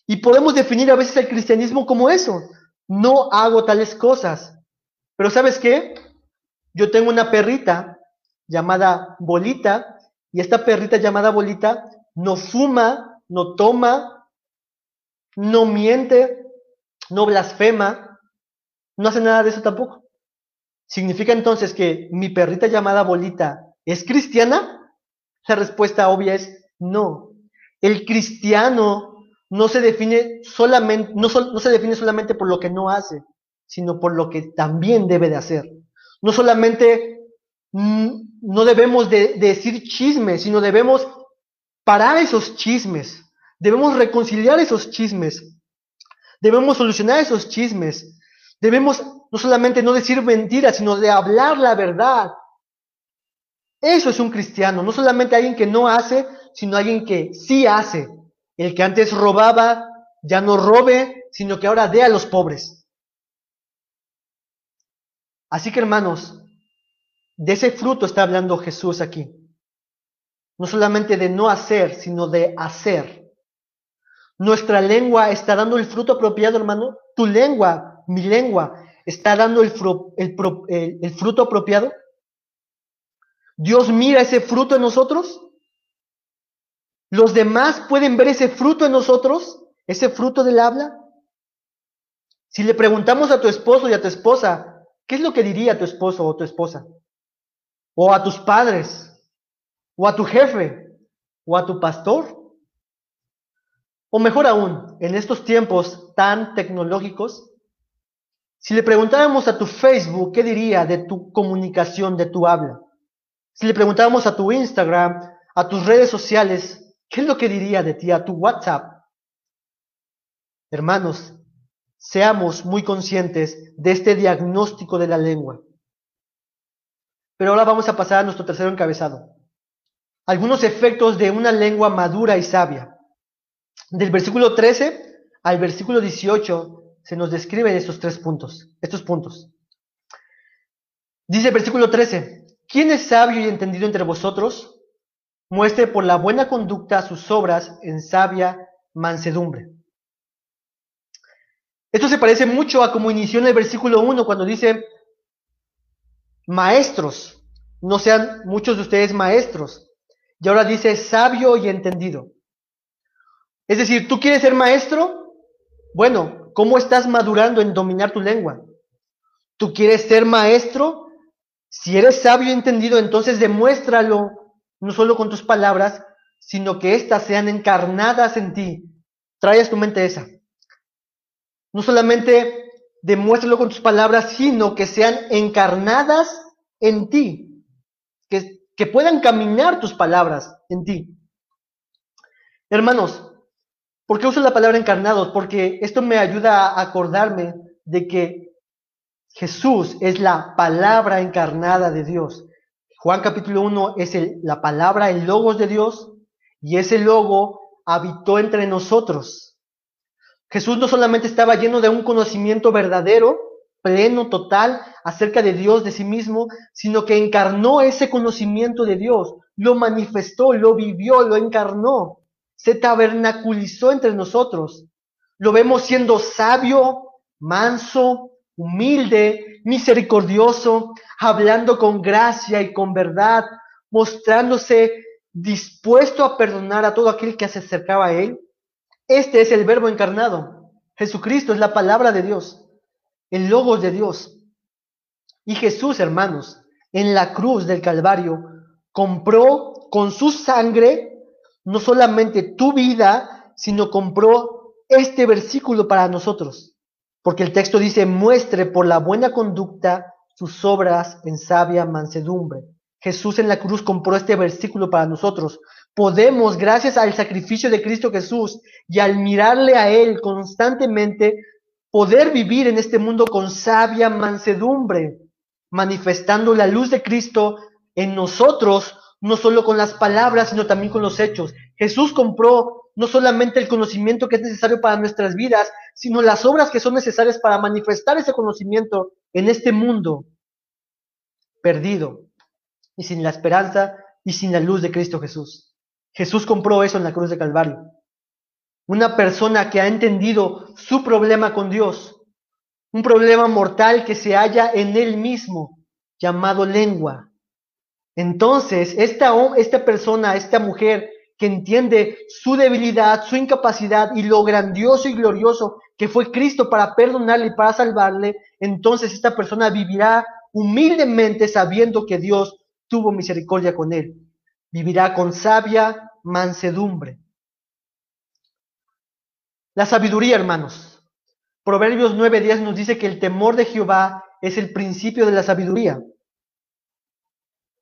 Y podemos definir a veces el cristianismo como eso. No hago tales cosas. Pero ¿sabes qué? Yo tengo una perrita llamada Bolita y esta perrita llamada Bolita no fuma, no toma, no miente, no blasfema, no hace nada de eso tampoco. ¿Significa entonces que mi perrita llamada Bolita es cristiana? La respuesta obvia es no. El cristiano no se define solamente, no, se define solamente por lo que no hace, sino por lo que también debe de hacer. No solamente mm, no debemos de, de decir chismes, sino debemos parar esos chismes. Debemos reconciliar esos chismes. Debemos solucionar esos chismes. Debemos no solamente no decir mentiras, sino de hablar la verdad. Eso es un cristiano, no solamente alguien que no hace, sino alguien que sí hace. El que antes robaba, ya no robe, sino que ahora dé a los pobres. Así que hermanos, de ese fruto está hablando Jesús aquí. No solamente de no hacer, sino de hacer. Nuestra lengua está dando el fruto apropiado, hermano. Tu lengua, mi lengua, está dando el, el, fruto apropiado? ¿Dios mira ese fruto en nosotros? ¿Los demás pueden ver ese fruto en nosotros? ¿Ese fruto del habla? Si le preguntamos a tu esposo y a tu esposa, ¿qué es lo que diría tu esposo o tu esposa? O a tus padres, o a tu jefe, o a tu pastor. O mejor aún, en estos tiempos tan tecnológicos, si le preguntáramos a tu Facebook, ¿qué diría de tu comunicación, de tu habla? Si le preguntáramos a tu Instagram, a tus redes sociales, ¿qué es lo que diría de ti, a tu WhatsApp? Hermanos, seamos muy conscientes de este diagnóstico de la lengua. Pero ahora vamos a pasar a nuestro tercero encabezado. Algunos efectos de una lengua madura y sabia. Del versículo 13 al versículo 18 se nos describen estos tres puntos, estos puntos. Dice el versículo 13, ¿quién es sabio y entendido entre vosotros? Muestre por la buena conducta sus obras en sabia mansedumbre. Esto se parece mucho a como inició en el versículo 1 cuando dice, maestros, no sean muchos de ustedes maestros. Y ahora dice sabio y entendido. Es decir, ¿tú quieres ser maestro? Bueno, ¿cómo estás madurando en dominar tu lengua? ¿Tú quieres ser maestro? Si eres sabio y entendido, entonces demuéstralo no solo con tus palabras, sino que éstas sean encarnadas en ti. Trae a tu mente esa. No solamente demuéstralo con tus palabras, sino que sean encarnadas en ti. Que, que puedan caminar tus palabras en ti. Hermanos, ¿por qué uso la palabra encarnados? Porque esto me ayuda a acordarme de que Jesús es la palabra encarnada de Dios. Juan capítulo 1 es la palabra, el logos de Dios, y ese logo habitó entre nosotros. Jesús no solamente estaba lleno de un conocimiento verdadero, pleno, total, acerca de Dios, de sí mismo, sino que encarnó ese conocimiento de Dios, lo manifestó, lo vivió, lo encarnó, se tabernaculizó entre nosotros. Lo vemos siendo sabio, manso, humilde, misericordioso, hablando con gracia y con verdad, mostrándose dispuesto a perdonar a todo aquel que se acercaba a él. Este es el verbo encarnado. Jesucristo es la palabra de Dios, el logos de Dios. Y Jesús, hermanos, en la cruz del Calvario, compró con su sangre no solamente tu vida, sino compró este versículo para nosotros. Porque el texto dice, muestre por la buena conducta sus obras en sabia mansedumbre. Jesús en la cruz compró este versículo para nosotros. Podemos, gracias al sacrificio de Cristo Jesús y al mirarle a Él constantemente, poder vivir en este mundo con sabia mansedumbre, manifestando la luz de Cristo en nosotros, no solo con las palabras, sino también con los hechos. Jesús compró no solamente el conocimiento que es necesario para nuestras vidas, sino las obras que son necesarias para manifestar ese conocimiento en este mundo perdido y sin la esperanza y sin la luz de Cristo Jesús. Jesús compró eso en la cruz de Calvario. Una persona que ha entendido su problema con Dios, un problema mortal que se halla en él mismo, llamado lengua. Entonces, esta, esta persona, esta mujer que entiende su debilidad, su incapacidad y lo grandioso y glorioso que fue Cristo para perdonarle y para salvarle, entonces esta persona vivirá humildemente sabiendo que Dios tuvo misericordia con él. Vivirá con sabia mansedumbre. La sabiduría, hermanos. Proverbios 9:10 nos dice que el temor de Jehová es el principio de la sabiduría.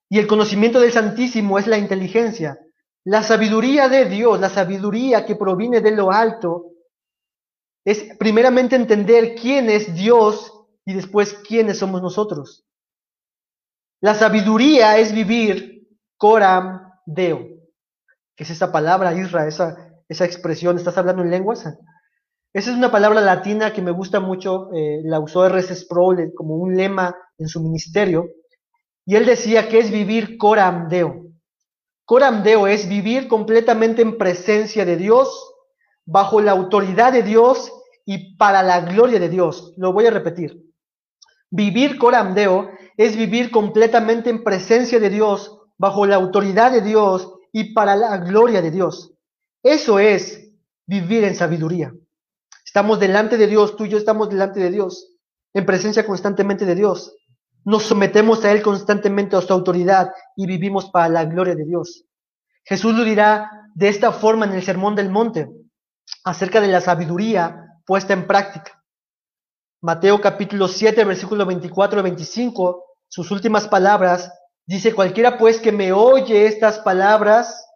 Y el conocimiento del Santísimo es la inteligencia. La sabiduría de Dios, la sabiduría que proviene de lo alto, es primeramente entender quién es Dios y después quiénes somos nosotros. La sabiduría es vivir coram deo, que es esa palabra, Israel, esa, esa expresión, ¿estás hablando en lenguas? Esa es una palabra latina que me gusta mucho, eh, la usó R.C. Sproul como un lema en su ministerio, y él decía que es vivir coram deo. Coram deo es vivir completamente en presencia de Dios, bajo la autoridad de Dios y para la gloria de Dios. Lo voy a repetir. Vivir coram deo es vivir completamente en presencia de Dios, bajo la autoridad de Dios y para la gloria de Dios. Eso es vivir en sabiduría. Estamos delante de Dios, tú y yo estamos delante de Dios, en presencia constantemente de Dios. Nos sometemos a Él constantemente a su autoridad y vivimos para la gloria de Dios. Jesús lo dirá de esta forma en el Sermón del Monte, acerca de la sabiduría puesta en práctica. Mateo capítulo 7, versículo 24 25 sus últimas palabras, dice, cualquiera pues que me oye estas palabras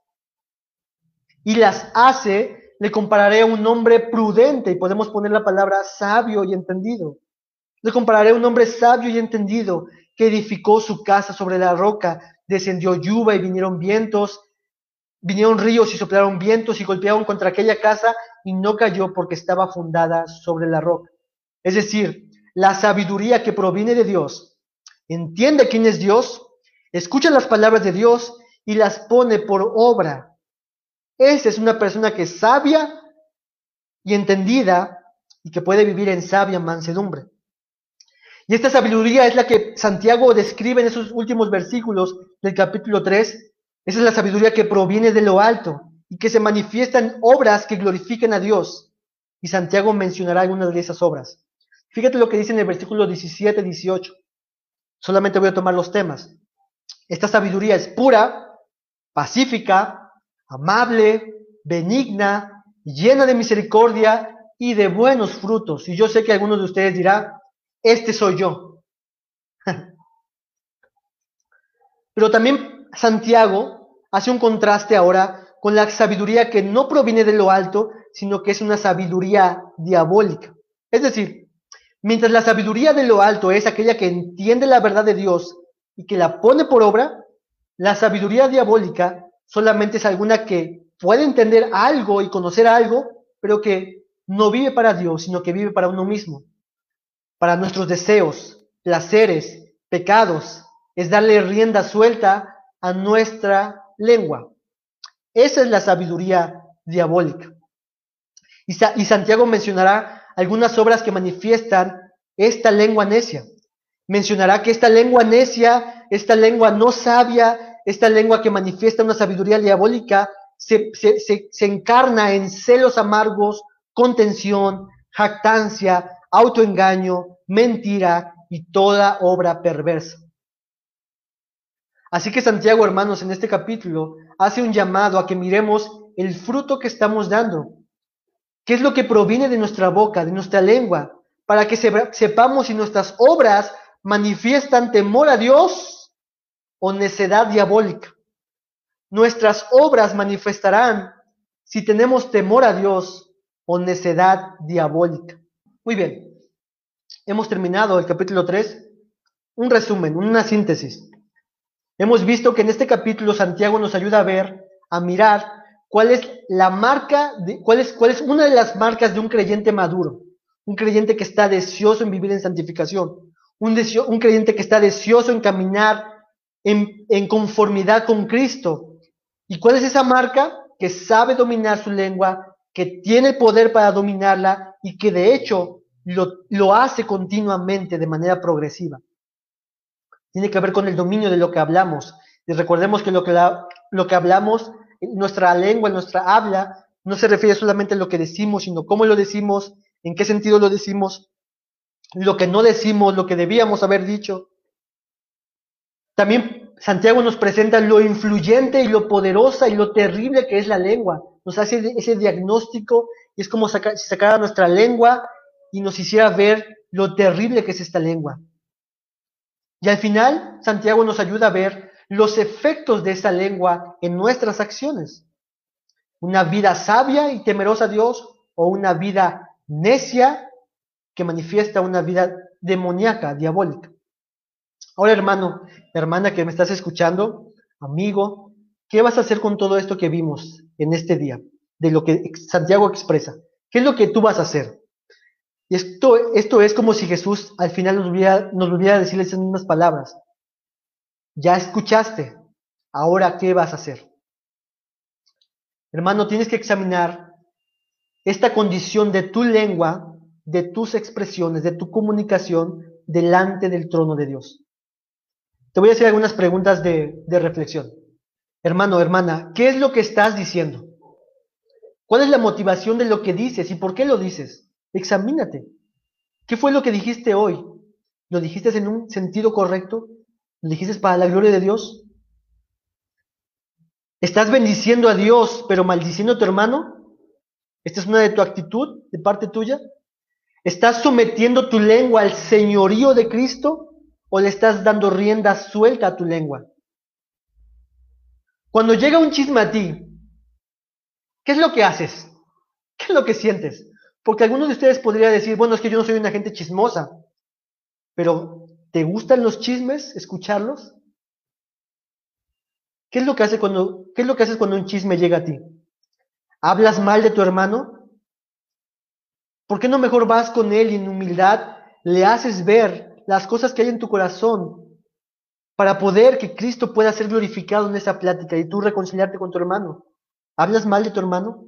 y las hace, le compararé a un hombre prudente, y podemos poner la palabra sabio y entendido. Le compararé a un hombre sabio y entendido que edificó su casa sobre la roca, descendió lluvia y vinieron vientos, vinieron ríos y soplaron vientos y golpearon contra aquella casa y no cayó porque estaba fundada sobre la roca. Es decir, la sabiduría que proviene de Dios entiende quién es Dios, escucha las palabras de Dios y las pone por obra. Esa es una persona que es sabia y entendida y que puede vivir en sabia mansedumbre. Y esta sabiduría es la que Santiago describe en esos últimos versículos del capítulo 3. Esa es la sabiduría que proviene de lo alto y que se manifiesta en obras que glorifiquen a Dios. Y Santiago mencionará algunas de esas obras. Fíjate lo que dice en el versículo 17, 18. Solamente voy a tomar los temas. Esta sabiduría es pura, pacífica, amable, benigna, llena de misericordia y de buenos frutos. Y yo sé que algunos de ustedes dirán, este soy yo. Pero también Santiago hace un contraste ahora con la sabiduría que no proviene de lo alto, sino que es una sabiduría diabólica. Es decir, mientras la sabiduría de lo alto es aquella que entiende la verdad de Dios y que la pone por obra, la sabiduría diabólica solamente es alguna que puede entender algo y conocer algo, pero que no vive para Dios, sino que vive para uno mismo para nuestros deseos, placeres, pecados, es darle rienda suelta a nuestra lengua. Esa es la sabiduría diabólica. Y, Santiago mencionará algunas obras que manifiestan esta lengua necia. Mencionará que esta lengua necia, esta lengua no sabia, esta lengua que manifiesta una sabiduría diabólica, se, encarna en celos amargos, contención, jactancia, autoengaño, mentira y toda obra perversa. Así que Santiago, hermanos, en este capítulo hace un llamado a que miremos el fruto que estamos dando. ¿Qué es lo que proviene de nuestra boca, de nuestra lengua? Para que sepamos si nuestras obras manifiestan temor a Dios o necedad diabólica. Nuestras obras manifestarán si tenemos temor a Dios o necedad diabólica. Muy bien, hemos terminado el capítulo 3. Un resumen, una síntesis. Hemos visto que en este capítulo Santiago nos ayuda a ver, a mirar cuál es la marca, de, cuál, es, cuál es una de las marcas de un creyente maduro, un creyente que está deseoso en vivir en santificación, un, creyente que está deseoso en caminar en, en conformidad con Cristo. ¿Y cuál es esa marca? Que sabe dominar su lengua, que tiene poder para dominarla y que de hecho lo, hace continuamente de manera progresiva. Tiene que ver con el dominio de lo que hablamos. Y recordemos que lo que, lo que hablamos, nuestra lengua, nuestra habla, no se refiere solamente a lo que decimos, sino cómo lo decimos, en qué sentido lo decimos, lo que no decimos, lo que debíamos haber dicho. También Santiago nos presenta lo influyente y lo poderosa y lo terrible que es la lengua nos hace ese diagnóstico y es como si sacara nuestra lengua y nos hiciera ver lo terrible que es esta lengua. Y al final, Santiago nos ayuda a ver los efectos de esa lengua en nuestras acciones. Una vida sabia y temerosa a Dios o una vida necia que manifiesta una vida demoníaca, diabólica. Ahora, hermano, hermana que me estás escuchando, amigo, ¿qué vas a hacer con todo esto que vimos? en este día, de lo que Santiago expresa. ¿Qué es lo que tú vas a hacer? Y esto, esto es como si Jesús al final nos volviera, nos volviera a decir esas mismas palabras. Ya escuchaste, ahora ¿qué vas a hacer? Hermano, tienes que examinar esta condición de tu lengua, de tus expresiones, de tu comunicación delante del trono de Dios. Te voy a hacer algunas preguntas de, de reflexión. Hermano, hermana, ¿qué es lo que estás diciendo? ¿Cuál es la motivación de lo que dices y por qué lo dices? Examínate. ¿Qué fue lo que dijiste hoy? ¿Lo dijiste en un sentido correcto? ¿Lo dijiste para la gloria de Dios? ¿Estás bendiciendo a Dios pero maldiciendo a tu hermano? ¿Esta es una de tu actitud de parte tuya? ¿Estás sometiendo tu lengua al señorío de Cristo o le estás dando rienda suelta a tu lengua? Cuando llega un chisme a ti, ¿qué es lo que haces? ¿Qué es lo que sientes? Porque algunos de ustedes podrían decir, bueno, es que yo no soy una gente chismosa, pero ¿te gustan los chismes, escucharlos? ¿Qué es lo que cuando, qué es lo que haces cuando un chisme llega a ti? ¿Hablas mal de tu hermano? ¿Por qué no mejor vas con él y en humildad le haces ver las cosas que hay en tu corazón para poder que Cristo pueda ser glorificado en esa plática y tú reconciliarte con tu hermano. ¿Hablas mal de tu hermano?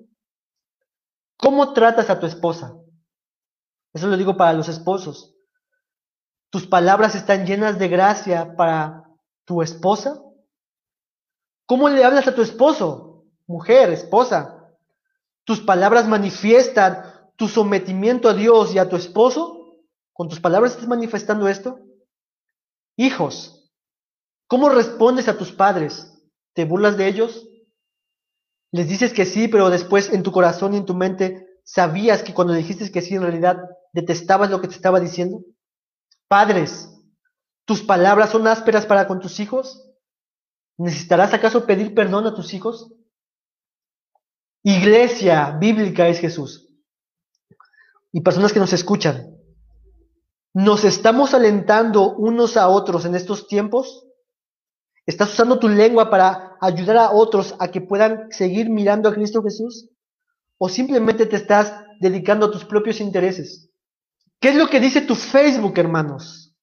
¿Cómo tratas a tu esposa? Eso lo digo para los esposos. ¿Tus palabras están llenas de gracia para tu esposa? ¿Cómo le hablas a tu esposo? Mujer, esposa. ¿Tus palabras manifiestan tu sometimiento a Dios y a tu esposo? ¿Con tus palabras estás manifestando esto? Hijos, ¿cómo respondes a tus padres? ¿Te burlas de ellos? Les dices que sí, pero después en tu corazón y en tu mente sabías que cuando dijiste que sí, en realidad detestabas lo que te estaba diciendo. Padres, ¿tus palabras son ásperas para con tus hijos? ¿Necesitarás acaso pedir perdón a tus hijos? Iglesia bíblica es Jesús. Y personas que nos escuchan, ¿nos estamos alentando unos a otros en estos tiempos? ¿Estás usando tu lengua para ayudar a otros a que puedan seguir mirando a Cristo Jesús? ¿O simplemente te estás dedicando a tus propios intereses? ¿Qué es lo que dice tu Facebook, hermanos?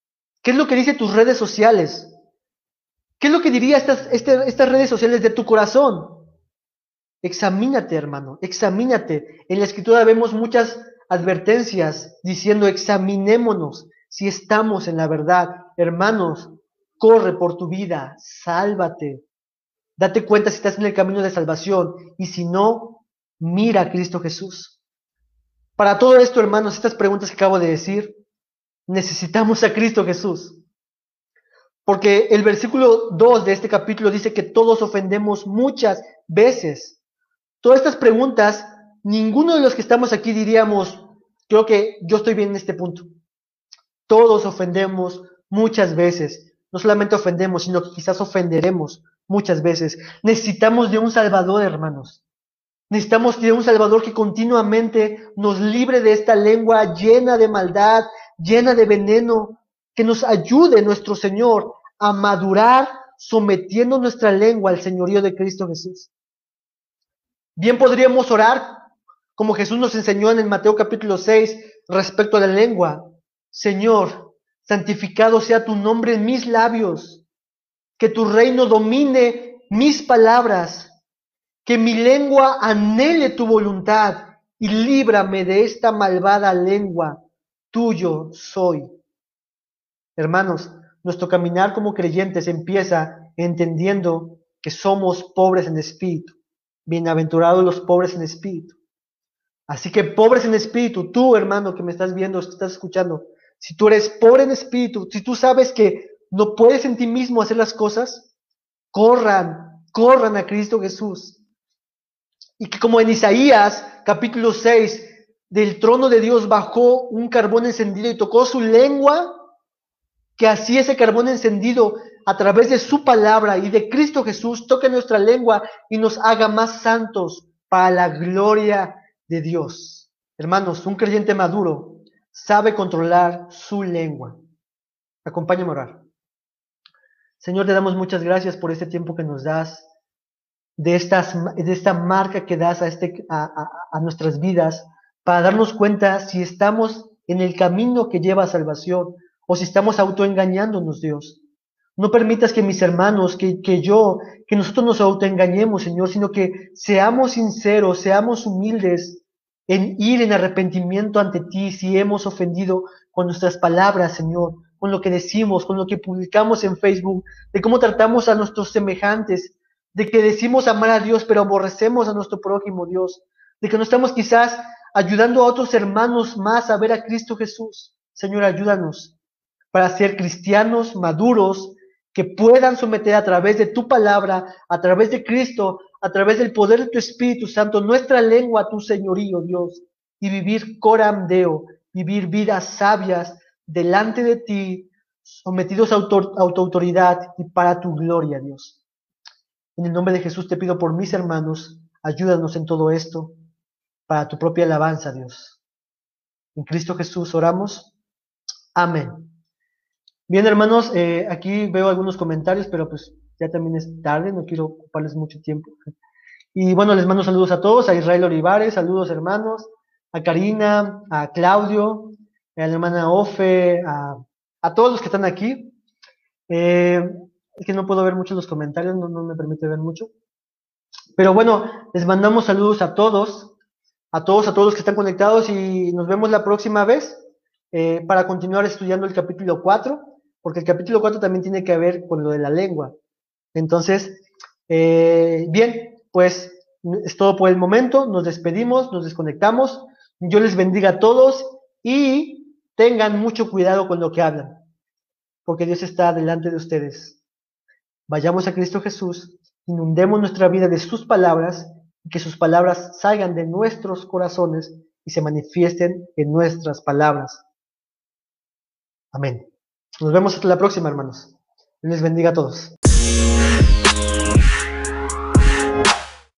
¿Qué es lo que dice tus redes sociales? ¿Qué es lo que diría estas, este, estas redes sociales de tu corazón? Examínate, hermano, examínate. En la escritura vemos muchas advertencias diciendo examinémonos si estamos en la verdad. Hermanos, corre por tu vida, sálvate. Date cuenta si estás en el camino de salvación y si no, mira a Cristo Jesús. Para todo esto, hermanos, estas preguntas que acabo de decir, necesitamos a Cristo Jesús. Porque el versículo 2 de este capítulo dice que todos ofendemos muchas veces. Todas estas preguntas, ninguno de los que estamos aquí diríamos, creo que yo estoy bien en este punto. Todos ofendemos muchas veces. No solamente ofendemos, sino que quizás ofenderemos muchas veces. Necesitamos de un Salvador, hermanos. Necesitamos de un Salvador que continuamente nos libre de esta lengua llena de maldad, llena de veneno, que nos ayude nuestro Señor a madurar sometiendo nuestra lengua al señorío de Cristo Jesús. Bien podríamos orar como Jesús nos enseñó en el Mateo capítulo 6 respecto a la lengua. Señor, santificado sea tu nombre en mis labios, que tu reino domine mis palabras, que mi lengua anhele tu voluntad y líbrame de esta malvada lengua. Tuyo soy. Hermanos, nuestro caminar como creyentes empieza entendiendo que somos pobres en espíritu. Bienaventurados los pobres en espíritu. Así que pobres en espíritu, tú hermano que me estás viendo, que estás escuchando, si tú eres pobre en espíritu, si tú sabes que no puedes en ti mismo hacer las cosas, corran, corran a Cristo Jesús. Y que como en Isaías capítulo 6, del trono de Dios bajó un carbón encendido y tocó su lengua que así ese carbón encendido a través de su palabra y de Cristo Jesús toque nuestra lengua y nos haga más santos para la gloria de Dios. Hermanos, un creyente maduro sabe controlar su lengua. Acompáñame a orar. Señor, te damos muchas gracias por este tiempo que nos das, de, estas, de esta marca que das a, este, a, nuestras vidas, para darnos cuenta si estamos en el camino que lleva a salvación o si estamos autoengañándonos, Dios. No permitas que mis hermanos, que yo, que nosotros nos autoengañemos, Señor, sino que seamos sinceros, seamos humildes en ir en arrepentimiento ante ti si hemos ofendido con nuestras palabras, Señor, con lo que decimos, con lo que publicamos en Facebook, de cómo tratamos a nuestros semejantes, de que decimos amar a Dios pero aborrecemos a nuestro prójimo, Dios, de que no estamos quizás ayudando a otros hermanos más a ver a Cristo Jesús. Señor, ayúdanos para ser cristianos maduros que puedan someter a través de tu palabra, a través de Cristo, a través del poder de tu Espíritu Santo, nuestra lengua tu señorío, Dios, y vivir coramdeo, vivir vidas sabias delante de ti, sometidos a, tu autoridad y para tu gloria, Dios. En el nombre de Jesús te pido por mis hermanos, ayúdanos en todo esto, para tu propia alabanza, Dios. En Cristo Jesús oramos. Amén. Bien, hermanos, eh, aquí veo algunos comentarios, pero pues ya también es tarde, no quiero ocuparles mucho tiempo. Y bueno, les mando saludos a todos, a Israel Olivares, saludos hermanos, a Karina, a Claudio, a la hermana Ofe, a, todos los que están aquí. Eh, es que no puedo ver mucho los comentarios, no, no me permite ver mucho. Pero bueno, les mandamos saludos a todos, a todos, a todos los que están conectados y nos vemos la próxima vez. eh, para continuar estudiando el capítulo 4, porque el capítulo 4 también tiene que ver con lo de la lengua. Entonces, eh, bien, pues es todo por el momento, nos despedimos, nos desconectamos, yo les bendiga a todos y tengan mucho cuidado con lo que hablan, porque Dios está delante de ustedes. Vayamos a Cristo Jesús, inundemos nuestra vida de sus palabras y que sus palabras salgan de nuestros corazones y se manifiesten en nuestras palabras. Amén. Nos vemos hasta la próxima, hermanos. Les bendiga a todos. Yeah.